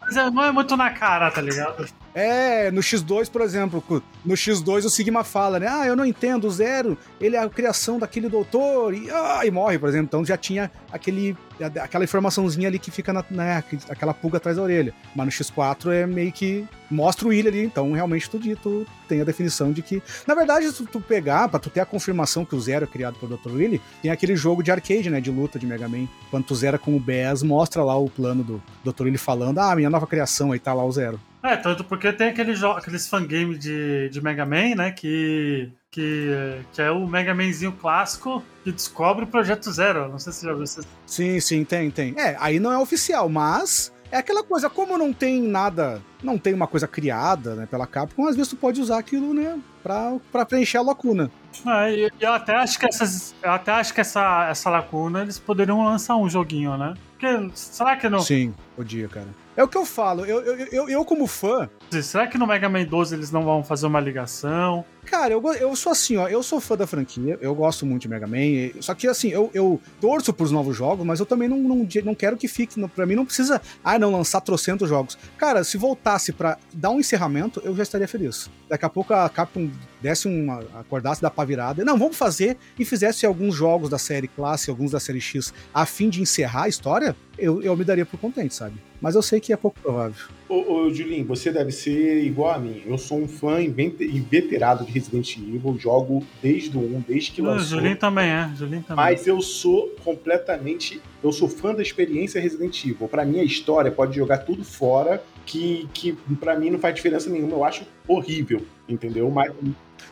Mas é, não é muito na cara, tá ligado? É, no X2, por exemplo, no X2 o Sigma fala, né? Ah, eu não entendo, o Zero, ele é a criação daquele doutor, e, ah, e morre, por exemplo. Então já tinha aquele, aquela informaçãozinha ali que fica na, né, aquela pulga atrás da orelha. Mas no X4 é meio que mostra o Willy ali, então realmente tu, tu tem a definição de que. Na verdade, se tu pegar, pra tu ter a confirmação que o Zero é criado pelo Dr. Willy, tem aquele jogo de arcade, né? De luta de Mega Man. Quando tu zera com o Bass, mostra lá o plano do Dr. Willy falando, ah, minha nova criação, aí tá lá o Zero. É, tanto porque tem aquele aqueles fangame de, de Mega Man, né? Que, que, que é o Mega Manzinho clássico que descobre o Projeto Zero. Não sei se já viu isso. Sim, sim, tem, tem. É, aí não é oficial, mas é aquela coisa, como não tem nada, não tem uma coisa criada, né, pela Capcom, às vezes tu pode usar aquilo, né, pra, pra preencher a lacuna. É, eu até acho que essas, eu até acho que essa, essa lacuna eles poderiam lançar um joguinho, né? Porque será que não? Sim, podia, cara. É o que eu falo, eu, eu, eu, eu como fã. Será que no Mega Man 12 eles não vão fazer uma ligação? Cara, eu, eu sou assim, ó, eu sou fã da franquia, eu gosto muito de Mega Man, só que assim, eu, eu torço pros novos jogos, mas eu também não, não, não quero que fique, pra mim não precisa, ah, não, lançar trocentos jogos. Cara, se voltasse para dar um encerramento, eu já estaria feliz. Daqui a pouco a Capcom desse uma, acordasse da pá virada, não, vamos fazer, e fizesse alguns jogos da série Classe, alguns da série X, a fim de encerrar a história, eu, eu me daria por contente, sabe? Mas eu sei que é pouco provável. Ô, ô Julinho, você deve ser igual a mim. Eu sou um fã inveterado de Resident Evil, jogo desde o 1, desde que lançou. O Julinho também é, Julinho também. Mas eu sou completamente. Eu sou fã da experiência Resident Evil. Pra mim, a história pode jogar tudo fora, que, que para mim não faz diferença nenhuma. Eu acho horrível, entendeu? Mas.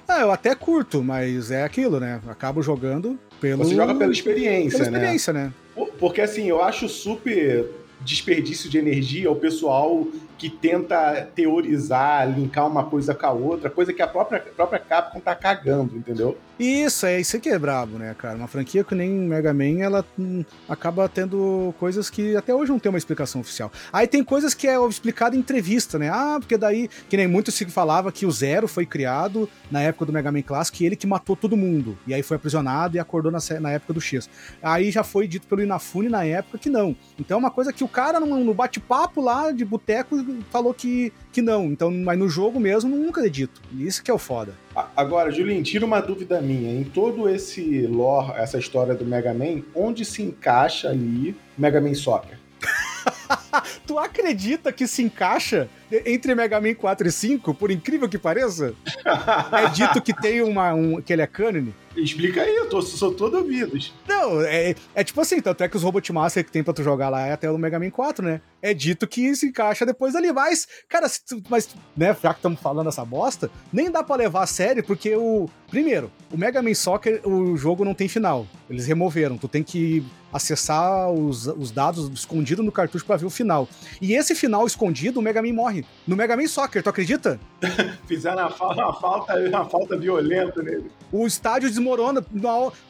Ah, eu até curto, mas é aquilo, né? Acabo jogando pelo. Você joga pela experiência, pela experiência né? né? Porque assim, eu acho super desperdício de energia o pessoal que tenta teorizar, linkar uma coisa com a outra, coisa que a própria, própria Capcom tá cagando, entendeu? Isso, é isso que é brabo, né, cara? Uma franquia que nem Mega Man, ela hum, acaba tendo coisas que até hoje não tem uma explicação oficial. Aí tem coisas que é explicado em entrevista, né? Ah, porque daí, que nem muito se falava que o Zero foi criado na época do Mega Man Classic, ele que matou todo mundo. E aí foi aprisionado e acordou na, na época do X. Aí já foi dito pelo Inafune na época que não. Então é uma coisa que o cara no, bate-papo lá de boteco falou que, que não. Então, mas no jogo mesmo nunca é dito. Isso que é o foda. Agora, Julinho, tira uma dúvida minha. Em todo esse lore, essa história do Mega Man, onde se encaixa ali Mega Man Soccer? tu acredita que se encaixa entre Mega Man 4 e 5, por incrível que pareça? é dito que tem uma. Um, que ele é cânone? Explica aí, eu tô, sou todo ouvidos. Não, é, é tipo assim, tanto é que os Robot Master que tem pra tu jogar lá é até o Mega Man 4, né? É dito que se encaixa depois ali, mas, cara, mas, né, já que estamos falando essa bosta, nem dá pra levar a sério, porque o. Primeiro, o Mega Man Soccer, o jogo não tem final. Eles removeram, tu tem que acessar os, os dados escondidos no cartucho para ver o final. E esse final escondido, o Mega Man morre. No Mega Man Soccer, tu acredita? Fizeram uma, uma, falta, uma falta violenta nele. O estádio desmorona.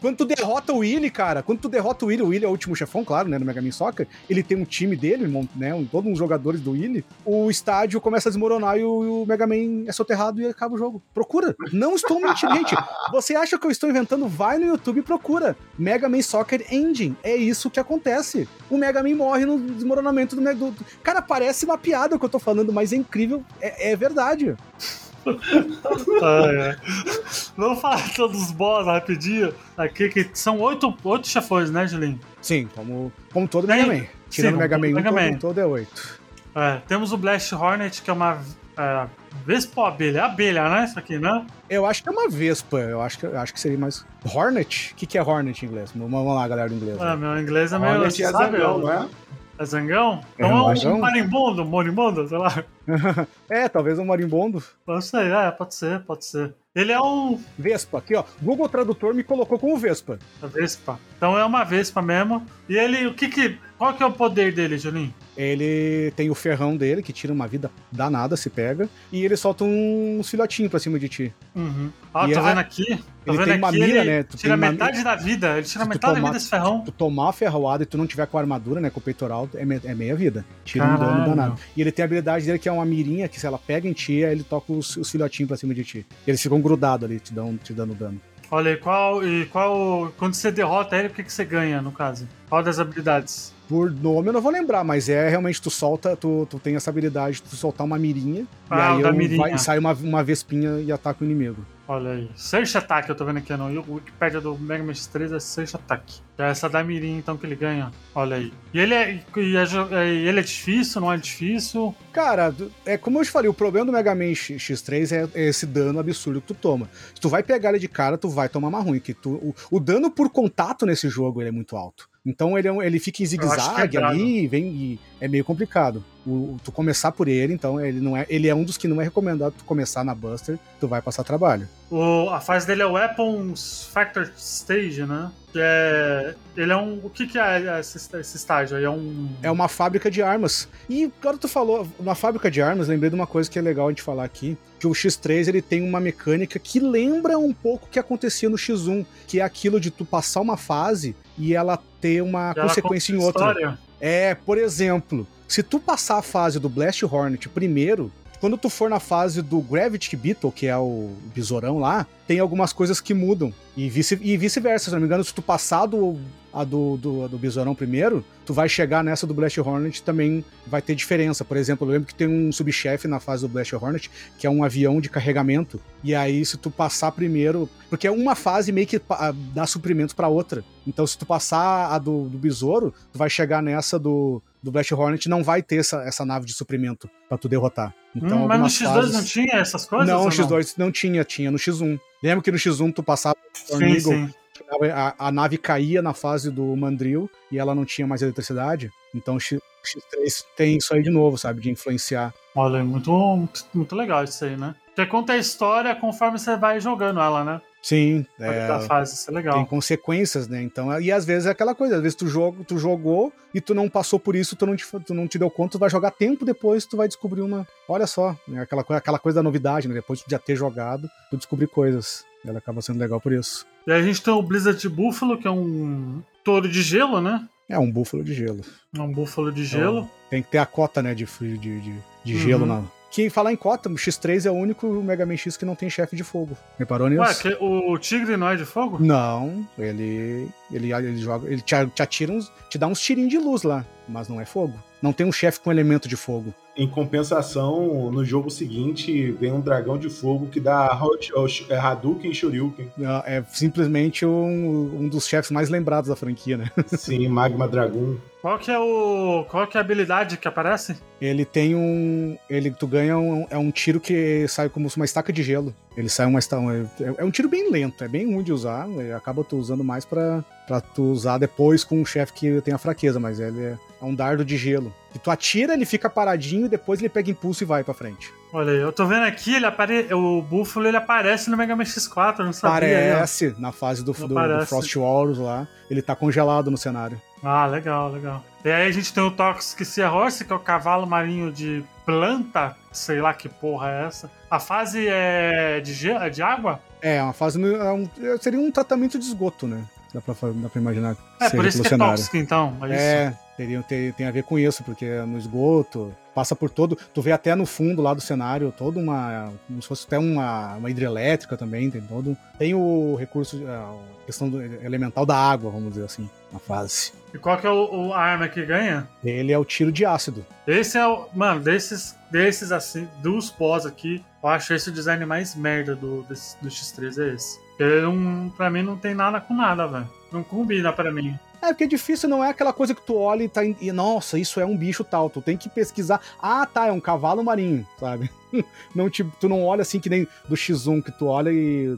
Quando tu derrota o Willy, cara, quando tu derrota o Willy, o Willy é o último chefão, claro, né, no Mega Man Soccer, ele tem um time dele, né, um, todos os jogadores do Willy, o estádio começa a desmoronar e o, o Mega Man é soterrado e acaba o jogo. Procura. Não estou mentindo, gente. Você acha que eu estou inventando? Vai no YouTube e procura. Mega Man Soccer Engine. É isso que acontece. O Mega Man morre no desmoronamento do, do... Cara, parece uma piada o que eu tô falando, mas é incrível. É, é verdade. ah, é. Vamos falar todos os boss rapidinho. Aqui que são oito, oito chefões, né, Julinho? Sim, como, como todo Tem... Mega Man. Tirando o Mega Man 1, Mega Man. Todo, todo é oito. É, temos o Blast Hornet, que é uma é, Vespa ou abelha? É abelha, né? Isso aqui, né? Eu acho que é uma Vespa. Eu acho que, eu acho que seria mais. Hornet? O que, que é Hornet em inglês? Vamos lá, galera do inglês. Ah, meu inglês é meio. Hornet é zangão, não é? É zangão? Então é, um marimbondo, moribundo, sei lá. é, talvez um marimbondo. Não sei, é, pode ser, pode ser. Ele é um. Vespa, aqui ó. Google Tradutor me colocou como Vespa. A Vespa. Então é uma Vespa mesmo. E ele, o que que. Qual que é o poder dele, Juninho? ele tem o ferrão dele, que tira uma vida danada, se pega, e ele solta uns filhotinhos pra cima de ti. Uhum. Ah, e tô vendo aqui. Tô ele vendo tem uma mira, né? Tu tira metade da vida. Ele tira metade tomar, da vida desse ferrão. Se tu tomar a ferroada e tu não tiver com a armadura, né? Com o peitoral, é, me... é meia vida. Tira Caralho. um dano danado. E ele tem a habilidade dele que é uma mirinha, que se ela pega em ti, ele toca os, os filhotinhos pra cima de ti. Eles ficam grudados ali, te, dão, te dando dano. Olha, e qual, e qual. Quando você derrota ele, o que, que você ganha, no caso? Qual das habilidades? Por nome eu não vou lembrar, mas é realmente tu solta, tu, tu tem essa habilidade de tu soltar uma mirinha, ah, e aí mirinha. Vai, sai uma, uma vespinha e ataca o inimigo. Olha aí. Search Attack, eu tô vendo aqui no Wikipedia do Mega Man X3 é Search Attack. É essa da mirinha então que ele ganha. Olha aí. E ele é, e é, ele é difícil, não é difícil? Cara, é como eu te falei, o problema do Mega Man X3 é, é, esse dano absurdo que tu toma. Se tu vai pegar ele de cara, tu vai tomar uma ruim. Que tu, o, o dano por contato nesse jogo ele é muito alto. Então ele, é um, ele fica em zigue-zague ali, vem e é meio complicado. o, tu começar por ele, então ele não é, ele é um dos que não é recomendado tu começar na Buster, tu vai passar trabalho. O, a fase dele é o Weapons Factor Stage, né? Que é. Ele é um. O que, que é esse, esse estágio aí? É um. É uma fábrica de armas. E agora tu falou, na fábrica de armas, lembrei de uma coisa que é legal a gente falar aqui. Que o X3 ele tem uma mecânica que lembra um pouco o que acontecia no X1, que é aquilo de tu passar uma fase e ela ter uma consequência em outra. História. É, por exemplo, se tu passar a fase do Blast Hornet primeiro, quando tu for na fase do Gravity Beetle, que é o besourão lá, tem algumas coisas que mudam. E vice-versa, e vice se não me engano, se tu passar do, a do, do, do besourão primeiro, tu vai chegar nessa do Blast Hornet também vai ter diferença. Por exemplo, eu lembro que tem um subchefe na fase do Blast Hornet, que é um avião de carregamento. E aí, se tu passar primeiro. Porque é uma fase meio que dá suprimento para outra. Então, se tu passar a do, do besouro, tu vai chegar nessa do do Blast Hornet não vai ter essa, essa nave de suprimento para tu derrotar. Então, hum, mas no X2 fases... não tinha essas coisas? Não, no X2 não? não? tinha, tinha no X1. Lembra que no X1 tu passava sim, sim. A, a, nave caía na fase do Mandrill e ela não tinha mais eletricidade. Então o X, X3 tem isso aí de novo, sabe? De influenciar. Olha, muito, muito, muito legal isso aí, né? Porque conta a história conforme você vai jogando ela, né? Sim, é, fase, isso é legal. Tem consequências, né? Então, e às vezes é aquela coisa, às vezes tu, joga, tu jogou e tu não passou por isso, tu não, te, tu não te deu conta, tu vai jogar tempo depois, tu vai descobrir uma. Olha só, né? aquela, aquela coisa da novidade, né? Depois de já ter jogado, tu descobrir coisas. Ela acaba sendo legal por isso. E aí a gente tem o Blizzard Buffalo, que é um touro de gelo, né? É um búfalo de gelo. É um búfalo de gelo. Então, tem que ter a cota, né, de, de, de, de uhum. gelo na, que falar em cota, o X3 é o único Mega Man X que não tem chefe de fogo. Reparou nisso? Ué, que o Tigre não é de fogo? Não, ele. Ele, ele joga. Ele te, te atira uns. te dá uns tirinhos de luz lá, mas não é fogo. Não tem um chefe com elemento de fogo. Em compensação, no jogo seguinte, vem um dragão de fogo que dá é, Hadouken e Shoryuken. É simplesmente um, um dos chefes mais lembrados da franquia, né? Sim, Magma Dragon. Qual que é o. Qual que é a habilidade que aparece? Ele tem um. Ele, tu ganha um. É um tiro que sai como uma estaca de gelo. Ele sai uma. É, é um tiro bem lento, é bem ruim de usar. Acaba tu usando mais pra, pra tu usar depois com um chefe que tem a fraqueza, mas ele é, é um dardo de gelo. E tu atira, ele fica paradinho e depois ele pega impulso e vai pra frente. Olha aí, eu tô vendo aqui, ele apare... o Búfalo ele aparece no Mega Man X4, eu não sabia. Aparece né? na fase do, do, do, Frost Wars lá. Ele tá congelado no cenário. Ah, legal, legal. E aí a gente tem o Toxic Sea Horse, que é o cavalo marinho de planta, sei lá que porra é essa. A fase é de, é de água? É, uma fase. É um, seria um tratamento de esgoto, né? Dá pra, dá pra imaginar. É, por isso que é tóxico, então. É, é teria, tem, tem a ver com isso, porque é no esgoto, passa por todo. Tu vê até no fundo lá do cenário toda uma. Como se fosse até uma, uma hidrelétrica também, tem todo. Tem o recurso, a questão do, elemental da água, vamos dizer assim, na fase. E qual que é o, o, arma que ganha? Ele é o tiro de ácido. Esse é o. Mano, desses, desses assim, dos pós aqui, eu acho esse o design mais merda do, desse, do X3 é esse. Ele não, pra mim não tem nada com nada, velho. Não combina pra mim. É, porque é difícil, não é aquela coisa que tu olha e tá. E, nossa, isso é um bicho tal. Tu tem que pesquisar. Ah, tá, é um cavalo marinho, sabe? não, tipo, tu não olha assim que nem do X1 que tu olha e.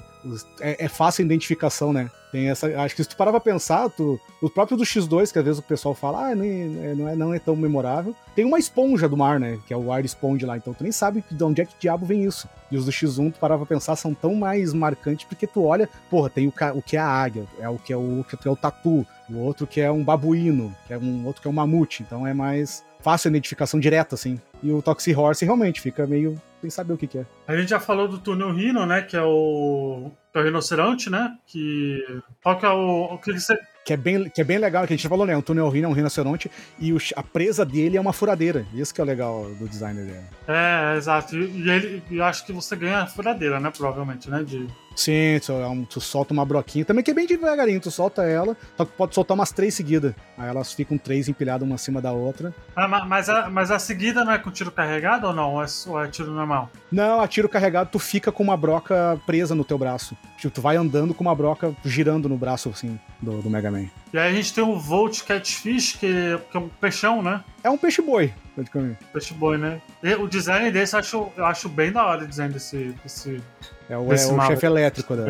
É, é fácil a identificação, né? Tem essa, acho que se tu parar pra pensar, tu, o próprio do X2, que às vezes o pessoal fala, ah, nem, é, não, é, não é tão memorável, tem uma esponja do mar, né? Que é o Wire Sponge lá, então tu nem sabe de onde é que diabo vem isso. E os do X1, tu parar pra pensar, são tão mais marcantes, porque tu olha, porra, tem o, o que é a águia, é o que é o, que é o tatu, o outro que é um babuíno, que é um outro que é um mamute, então é mais fácil a identificação direta, assim. E o Toxic Horse realmente fica meio sem saber o que, que é. A gente já falou do túnel Rhino, né? Que é o que é o rinoceronte, né? Que. Qual que é o. o que você que é bem, que é bem legal, que a gente falou, né? Um túnel rino é um rinoceronte e o, a presa dele é uma furadeira. Isso que é o legal do designer dele. É, exato. E, ele, eu acho que você ganha a furadeira, né? Provavelmente, né? De... Sim, tu, é tu, solta uma broquinha. Também que é bem devagarinho, tu solta ela, só que pode soltar umas três seguidas. Aí elas ficam três empilhadas uma acima da outra. Ah, mas a, mas a seguida não é com tiro carregado ou não? Ou é, ou é tiro normal? Não, a tiro carregado tu fica com uma broca presa no teu braço. Tipo, tu vai andando com uma broca girando no braço, assim, do, do Mega Man. E aí a gente tem o Volt Catfish, que, que é um peixão, né? É um peixe-boi, praticamente. Peixe-boi, né? E o design desse eu acho, eu acho bem da hora o design desse. desse é o, é o chefe elétrico da,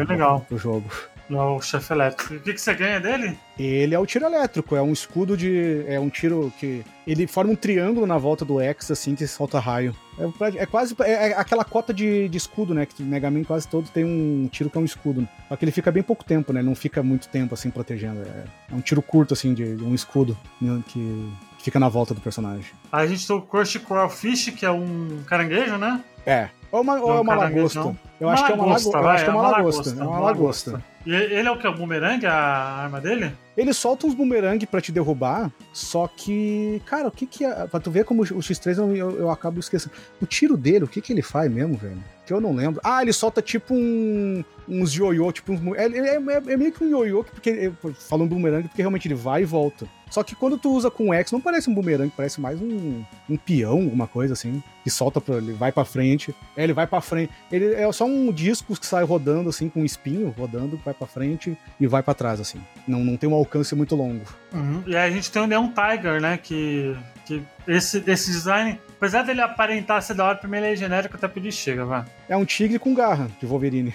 do jogo. É o chefe elétrico. O que, que você ganha dele? Ele é o tiro elétrico, é um escudo de. É um tiro que. Ele forma um triângulo na volta do X, assim, que solta raio. É, é quase. É, é, aquela cota de, de escudo, né? Que o Mega Man quase todo tem um tiro que é um escudo. Só que ele fica bem pouco tempo, né? Não fica muito tempo, assim, protegendo. É, é um tiro curto, assim, de, de um escudo né, que fica na volta do personagem. Aí a gente tem o Crush Fish, que é um caranguejo, né? É. Ou, uma, ou é uma lagosta. Eu acho que é uma lagosta. Eu acho que é uma lagosta. É uma lagosta. E ele é o que? O bumerangue, a arma dele? Ele solta uns bumerangue para te derrubar, só que, cara, o que que é. Pra tu ver como o X3 eu, eu, eu acabo esquecendo. O tiro dele, o que que ele faz mesmo, velho? Que eu não lembro. Ah, ele solta tipo um, uns ioiô, tipo uns. É, é, é, é meio que um ioiô, porque. Falando bumerangue, porque realmente ele vai e volta. Só que quando tu usa com X, não parece um bumerangue, parece mais um, um peão, alguma coisa assim. Que solta pra. Ele vai pra frente. É, ele vai pra frente. Ele é só um disco que sai rodando, assim, com um espinho, rodando, vai pra frente e vai para trás, assim. Não, não tem um alcance muito longo. Uhum. E aí a gente tem o Neon Tiger, né? Que, que esse, esse design, apesar dele aparentar ser da hora, primeiro ele é genérico até pedir chega, vai. É um tigre com garra de Wolverine.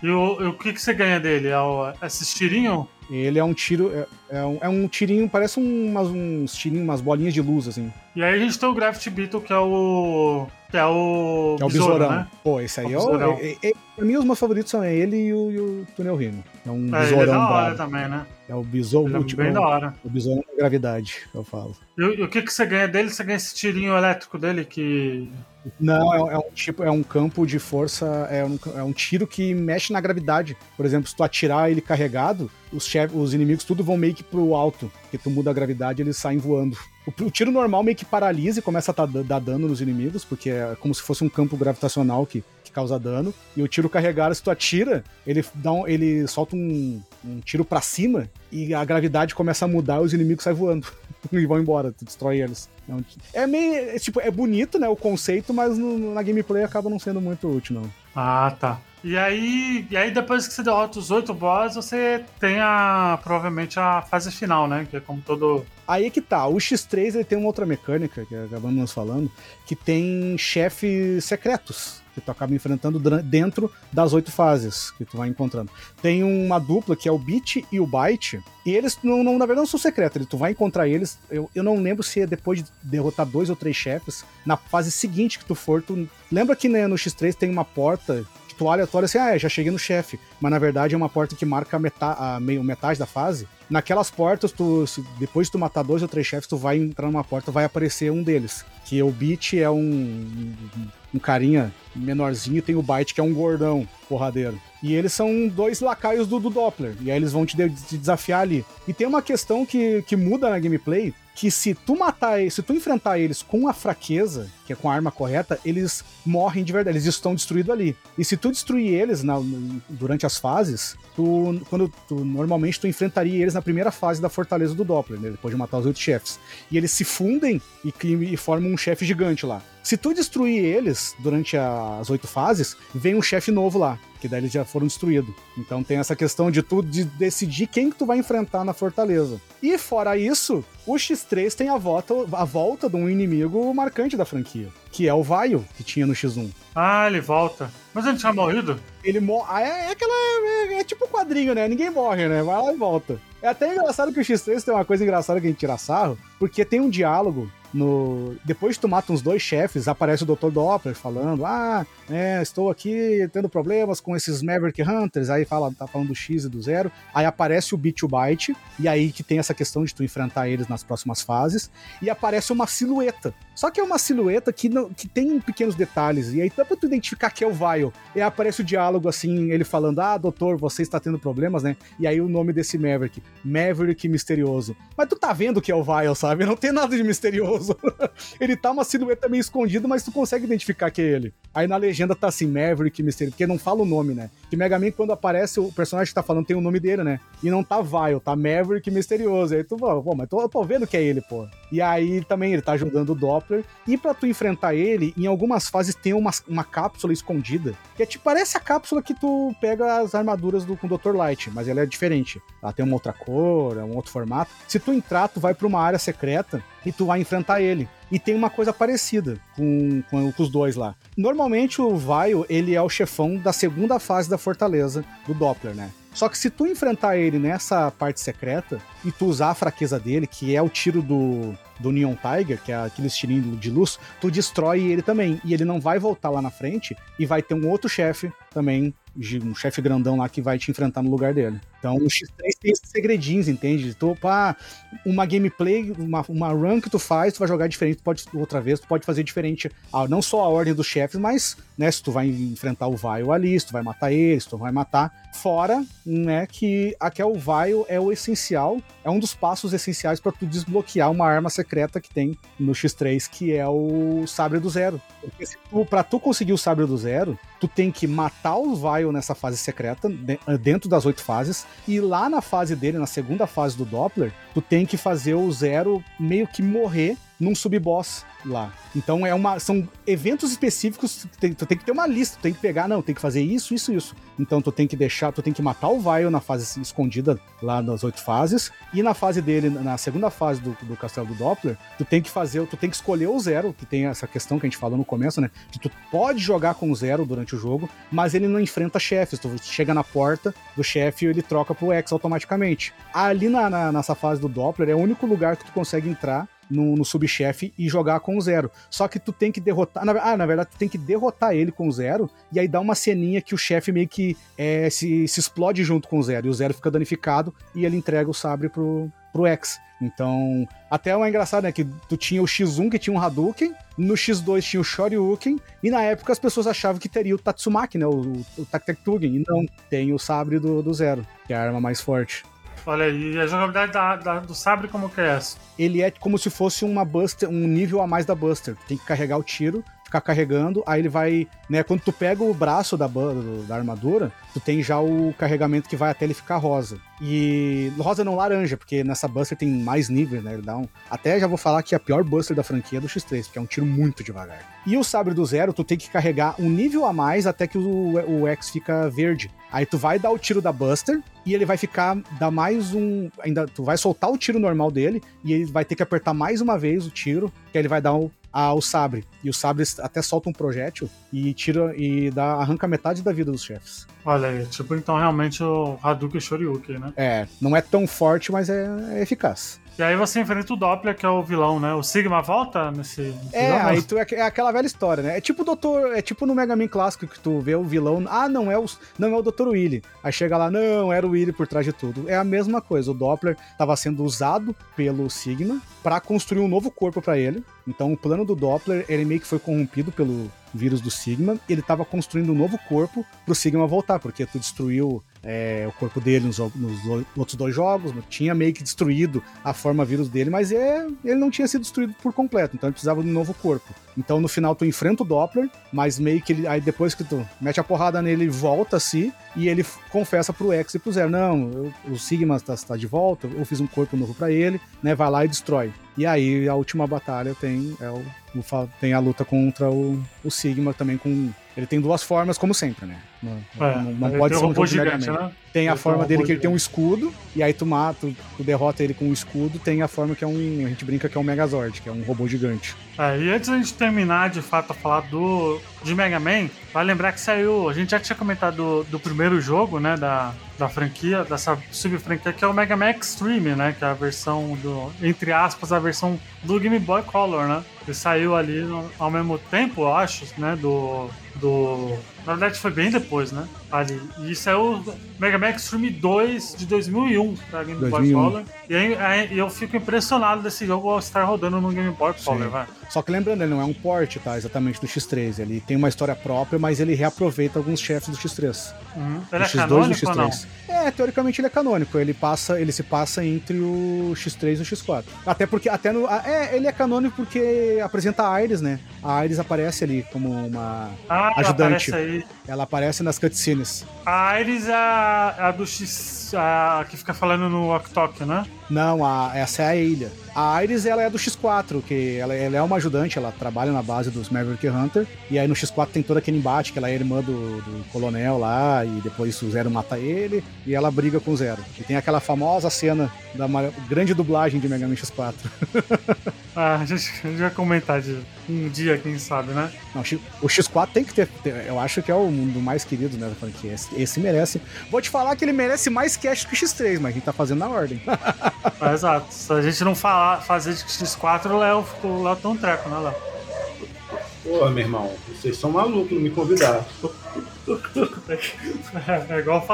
E o, o que, que você ganha dele? É o, esse tirinho? Ele é um tiro. É, é, um, é um tirinho, parece umas, uns tirinhos, umas bolinhas de luz, assim. E aí a gente tem o Graft Beetle, que é o. Que é o. É o besourão. Né? Pô, esse aí é o. É, é, pra mim, os meus favoritos são ele e o, e o Tunel Rino. É um é, besourão. Ele é da hora também, né? É o. Ele é bem da hora. O besourão da gravidade, eu falo. E, e, o que, que você ganha dele? Você ganha esse tirinho elétrico dele que. Não, é, é, um tipo, é um campo de força, é um, é um tiro que mexe na gravidade. Por exemplo, se tu atirar ele carregado, os, chef, os inimigos tudo vão meio que pro alto, porque tu muda a gravidade eles saem voando. O, o tiro normal meio que paralisa e começa a tá, dar dano nos inimigos, porque é como se fosse um campo gravitacional que, que causa dano. E o tiro carregado, se tu atira, ele, dá um, ele solta um, um tiro para cima e a gravidade começa a mudar e os inimigos saem voando. e vão embora, tu destrói eles. É, é meio. É, tipo, é bonito, né? O conceito, mas no, na gameplay acaba não sendo muito útil, não. Ah, tá. E aí, e aí depois que você derrota os oito boss, você tem a provavelmente a fase final, né? Que é como todo. Aí é que tá. O X3 ele tem uma outra mecânica, que acabamos falando, que tem chefes secretos que tu acaba enfrentando dentro das oito fases que tu vai encontrando. Tem uma dupla que é o Beat e o Byte, e eles, não, não, na verdade, não são secretos, tu vai encontrar eles. Eu, eu não lembro se é depois de derrotar dois ou três chefes, na fase seguinte que tu for, tu. Lembra que né, no X3 tem uma porta tu olha, tu olha assim, ah, já cheguei no chefe. Mas na verdade é uma porta que marca a, meta, a meio, metade da fase. Naquelas portas, tu, se, depois de tu matar dois ou três chefes, tu vai entrar numa porta, vai aparecer um deles. Que o Beat é um, um carinha menorzinho, tem o Byte, que é um gordão porradeiro. E eles são dois lacaios do, do Doppler. E aí eles vão te, de, te, desafiar ali. E tem uma questão que, que muda na gameplay, que se tu matar se tu enfrentar eles com a fraqueza, que é com a arma correta, eles morrem de verdade, eles estão destruídos ali. E se tu destruir eles na, durante as fases, tu, quando tu, normalmente tu enfrentaria eles na primeira fase da fortaleza do Doppler, né, depois de matar os oito chefes. E eles se fundem e, e formam um chefe gigante lá. Se tu destruir eles durante as oito fases, vem um chefe novo lá, que daí eles já foram destruídos. Então tem essa questão de tu de decidir quem que tu vai enfrentar na fortaleza. E fora isso, o X3 tem a volta, a volta de um inimigo marcante da franquia, que é o Vaio, que tinha no X1. Ah, ele volta. Mas ele tinha morrido? Ele morre. Ah, é, é aquela. É, é tipo quadrinho, né? Ninguém morre, né? Vai lá e volta. É até engraçado que o X3 tem uma coisa engraçada que a gente tira sarro, porque tem um diálogo no depois que tu mata uns dois chefes, aparece o Dr. Doppler falando: "Ah, é, estou aqui tendo problemas com esses Maverick Hunters". Aí fala, tá falando do X e do zero. Aí aparece o Beat Byte e aí que tem essa questão de tu enfrentar eles nas próximas fases e aparece uma silhueta. Só que é uma silhueta que não que tem pequenos detalhes e aí dá pra tu identificar que é o Vile. E aí aparece o diálogo assim, ele falando: "Ah, doutor, você está tendo problemas, né?". E aí o nome desse Maverick, Maverick misterioso. Mas tu tá vendo que é o Vile, sabe? Não tem nada de misterioso ele tá uma silhueta meio escondida, mas tu consegue identificar que é ele. Aí na legenda tá assim, Maverick Mysterio, porque não fala o nome, né? Que Mega Man, quando aparece, o personagem que tá falando tem o nome dele, né? E não tá Vile, tá Maverick Misterioso. Aí tu, pô, mas tô, eu tô vendo que é ele, pô. E aí também ele tá ajudando o Doppler. E para tu enfrentar ele, em algumas fases tem uma, uma cápsula escondida. Que é tipo, parece a cápsula que tu pega as armaduras do, com o Dr. Light, mas ela é diferente. Ela tem uma outra cor, é um outro formato. Se tu entrar, tu vai pra uma área secreta e tu vai enfrentar ele. E tem uma coisa parecida com, com, com os dois lá. Normalmente o Vaio, ele é o chefão da segunda fase da fortaleza do Doppler, né? Só que se tu enfrentar ele nessa parte secreta e tu usar a fraqueza dele, que é o tiro do, do Neon Tiger, que é aquele estilinho de luz, tu destrói ele também. E ele não vai voltar lá na frente e vai ter um outro chefe também um chefe grandão lá que vai te enfrentar no lugar dele. Então o X3 tem esses segredinhos, entende? Tu, pá, uma gameplay, uma, uma run que tu faz, tu vai jogar diferente, tu pode, outra vez, tu pode fazer diferente, ah, não só a ordem dos chefes, mas, né, se tu vai enfrentar o Vile ali, se tu vai matar ele, se tu vai matar. Fora, né, que aquele Vile é o essencial, é um dos passos essenciais para tu desbloquear uma arma secreta que tem no X3, que é o Sabre do Zero. Porque se tu, pra tu conseguir o Sabre do Zero, tu tem que matar o Vile nessa fase secreta, dentro das oito fases, e lá na fase dele, na segunda fase do Doppler, tu tem que fazer o Zero meio que morrer num sub-boss lá. Então é uma, são eventos específicos, tu tem, tu tem que ter uma lista, tu tem que pegar, não, tem que fazer isso, isso, isso. Então tu tem que deixar, tu tem que matar o Vile na fase escondida lá nas oito fases, e na fase dele, na segunda fase do, do castelo do Doppler, tu tem que fazer, tu tem que escolher o zero, que tem essa questão que a gente falou no começo, né? Que tu pode jogar com o zero durante o jogo, mas ele não enfrenta chefes. Tu chega na porta do chefe e ele troca pro X automaticamente. Ali na, na, nessa fase do Doppler é o único lugar que tu consegue entrar no, no subchefe e jogar com zero. Só que tu tem que derrotar. Na, ah, na verdade, tu tem que derrotar ele com zero e aí dá uma ceninha que o chefe meio que é, se, se explode junto com o zero. E o zero fica danificado e ele entrega o sabre pro, pro X. Então, até é engraçado, né? Que tu tinha o X1 que tinha um Hadouken, no X2 tinha o Shoryuken, e na época as pessoas achavam que teria o Tatsumaki, né? O, o Taktektugen, e não, tem o sabre do, do Zero, que é a arma mais forte. Olha aí, e a jogabilidade da, da, do sabre como que é essa? Ele é como se fosse uma Buster, um nível a mais da Buster. Tem que carregar o tiro, ficar carregando, aí ele vai, né, quando tu pega o braço da, da armadura, tu tem já o carregamento que vai até ele ficar rosa. E rosa não laranja, porque nessa Buster tem mais níveis, né, ele dá um... Até já vou falar que a pior Buster da franquia é do X3, porque é um tiro muito devagar. E o sabre do zero, tu tem que carregar um nível a mais até que o, o X fica verde. Aí tu vai dar o tiro da Buster e ele vai ficar, dar mais um. Ainda tu vai soltar o tiro normal dele e ele vai ter que apertar mais uma vez o tiro, que aí ele vai dar o, a, o sabre. E o sabre até solta um projétil e tira e dá, arranca metade da vida dos chefes. Olha aí, tipo, então realmente o Hadouken Shoryuken, né? É, não é tão forte, mas é, é eficaz. E aí você enfrenta o Doppler, que é o vilão, né? O Sigma volta nesse. é, aí tu, é, é, aquela velha história, né? É tipo o Doutor. É tipo no Mega Man clássico que tu vê o vilão. Ah, não é o, não é o Dr. Willy. Aí chega lá, não, era o Willy por trás de tudo. É a mesma coisa. O Doppler estava sendo usado pelo Sigma para construir um novo corpo para ele. Então o plano do Doppler, ele meio que foi corrompido pelo vírus do Sigma. Ele estava construindo um novo corpo pro Sigma voltar, porque tu destruiu é, o corpo dele nos, nos, outros dois jogos, tinha meio que destruído a forma vírus dele, mas é, ele não tinha sido destruído por completo, então ele precisava de um novo corpo. Então no final tu enfrenta o Doppler, mas meio que ele, aí depois que tu mete a porrada nele, ele volta a si e ele confessa pro X e pro Zero: Não, eu, o Sigma está tá de volta, eu fiz um corpo novo para ele, né? Vai lá e destrói. E aí a última batalha tem, é o tem a luta contra o, o Sigma também com ele tem duas formas, como sempre, né? Não, é, não, não pode ser um jogo gigante, né? Tem a forma dele que ele tem um escudo, e aí tu mata, tu, tu derrota ele com um escudo, tem a forma que é um. A gente brinca que é um Megazord, que é um robô gigante. É, e antes da gente terminar de fato a falar do de Mega Man, vai lembrar que saiu. A gente já tinha comentado do, do primeiro jogo, né? Da, da franquia, dessa sub-franquia, que é o Mega Man Extreme, né? Que é a versão do. Entre aspas, a versão do Game Boy Color, né? Que saiu ali no, ao mesmo tempo, eu acho, né? Do. Do na verdade foi bem depois, né? Ali. E isso é o Mega Man Extreme 2 de 2001 pra Game 2001. Boy Color. E aí, aí, eu fico impressionado desse jogo estar rodando no Game Boy Color. Só que lembrando, ele não é um port, tá? Exatamente do X3. Ele tem uma história própria, mas ele reaproveita alguns chefes do X3. Uhum. Ele do é X2 canônico ou não? É, teoricamente ele é canônico. Ele passa, ele se passa entre o X3 e o X4. Até porque, até no. É, ele é canônico porque apresenta a Iris, né? A Iris aparece ali como uma ah, ajudante. Ela aparece aí ela aparece nas cutscenes. A Iris é a, a do X. A, que fica falando no Talk, né? Não, a, essa é a ilha. A Iris, ela é do X4, que ela, ela, é uma ajudante, ela trabalha na base dos Maverick Hunter. E aí no X4 tem todo aquele embate, que ela é irmã do, do coronel lá, e depois o Zero mata ele, e ela briga com o Zero. E tem aquela famosa cena da grande dublagem de Mega Man X4. ah, a gente, a gente vai comentar de um dia, quem sabe, né? Não, o X4 tem que ter. Eu acho que é o mundo mais querido, né? Da Esse, esse merece. Vou te falar que ele merece mais cash que o X3, mas a gente tá fazendo na ordem. ah, exato. Se a gente não falar falar, fazer de X4, o Léo, o Léo tão treco, né, Léo? Pô, meu irmão, vocês são malucos não me convidar. é igual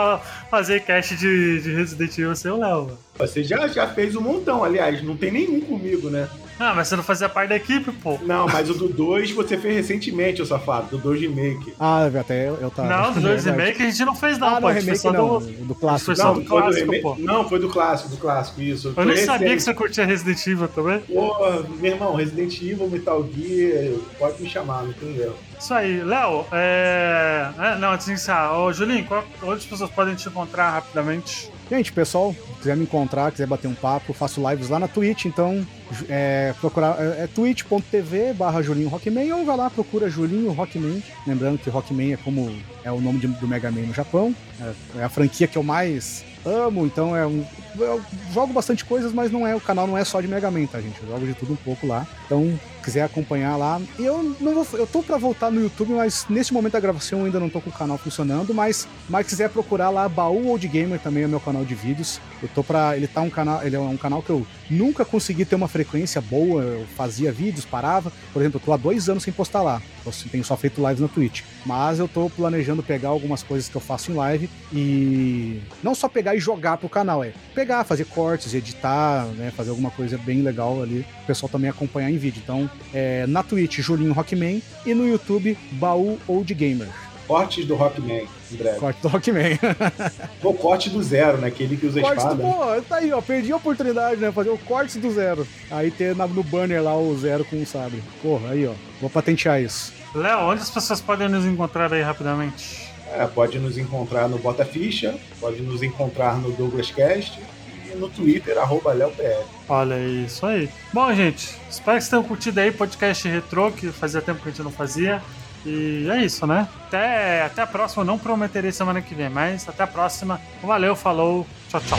fazer cast de, de Resident Evil sem o Léo. Você já, já fez um montão, aliás, não tem nenhum comigo, né? Ah, mas você não fazia parte da equipe, pô. Não, mas o do 2 você fez recentemente, o safado, do 2 remake. Ah, até eu, eu tava. Não, do 2 remake a gente não fez, não, ah, pô. remake não, do, do clássico. Não, do clássico, do pô. Não, foi do clássico, do clássico, isso. Eu nem sabia que você curtia Resident Evil também. Pô, meu irmão, Resident Evil, Metal Gear, pode me chamar, não tem erro. Isso aí, Léo, é... é... Não, antes de iniciar, ô Julinho, qual... onde as pessoas podem te encontrar rapidamente? Gente, pessoal, quiser me encontrar, quiser bater um papo, faço lives lá na Twitch, então é, procurar é, é twitch.tv barra Julinho Rockman ou vai lá, procura Julinho Rockman. Lembrando que Rockman é como é o nome de, do Mega Man no Japão. É, é, a franquia que eu mais amo, então é um. Eu jogo bastante coisas, mas não é o canal não é só de Mega Man, tá, gente? Eu jogo de tudo um pouco lá. Então, quiser acompanhar lá. Eu não vou. Eu tô pra voltar no YouTube, mas nesse momento da gravação eu ainda não tô com o canal funcionando. Mas, mas quiser procurar lá, Baú Old Gamer também é meu canal de vídeos. Eu tô pra. Ele tá um canal. Ele é um canal que eu nunca consegui ter uma frequência boa. Eu fazia vídeos, parava. Por exemplo, eu tô há dois anos sem postar lá. Eu tenho só feito lives na Twitch. Mas eu tô planejando pegar algumas coisas que eu faço em live e não só pegar e jogar pro canal, é pegar, fazer cortes, editar, né? Fazer alguma coisa bem legal ali. O pessoal também acompanhar em vídeo. Então, é, na Twitch, Julinho Rockman, e no YouTube, Baú Old Gamer. Cortes do Rockman, em breve. Corte do Rockman. o corte do zero, né? Aquele que usa corte espada. Do, pô, tá aí, ó. Perdi a oportunidade, né? Fazer o corte do zero. Aí ter no banner lá o zero com o sabre. Porra, aí, ó. Vou patentear isso. Léo, onde as pessoas podem nos encontrar aí rapidamente? É, pode nos encontrar no Bota Ficha, pode nos encontrar no Douglas Cast e no Twitter, arroba LeoPR. Olha isso aí. Bom, gente, espero que vocês tenham curtido aí o podcast retrô, que fazia tempo que a gente não fazia. E é isso, né? Até, até a próxima. Não prometerei semana que vem, mas até a próxima. Valeu, falou, tchau, tchau.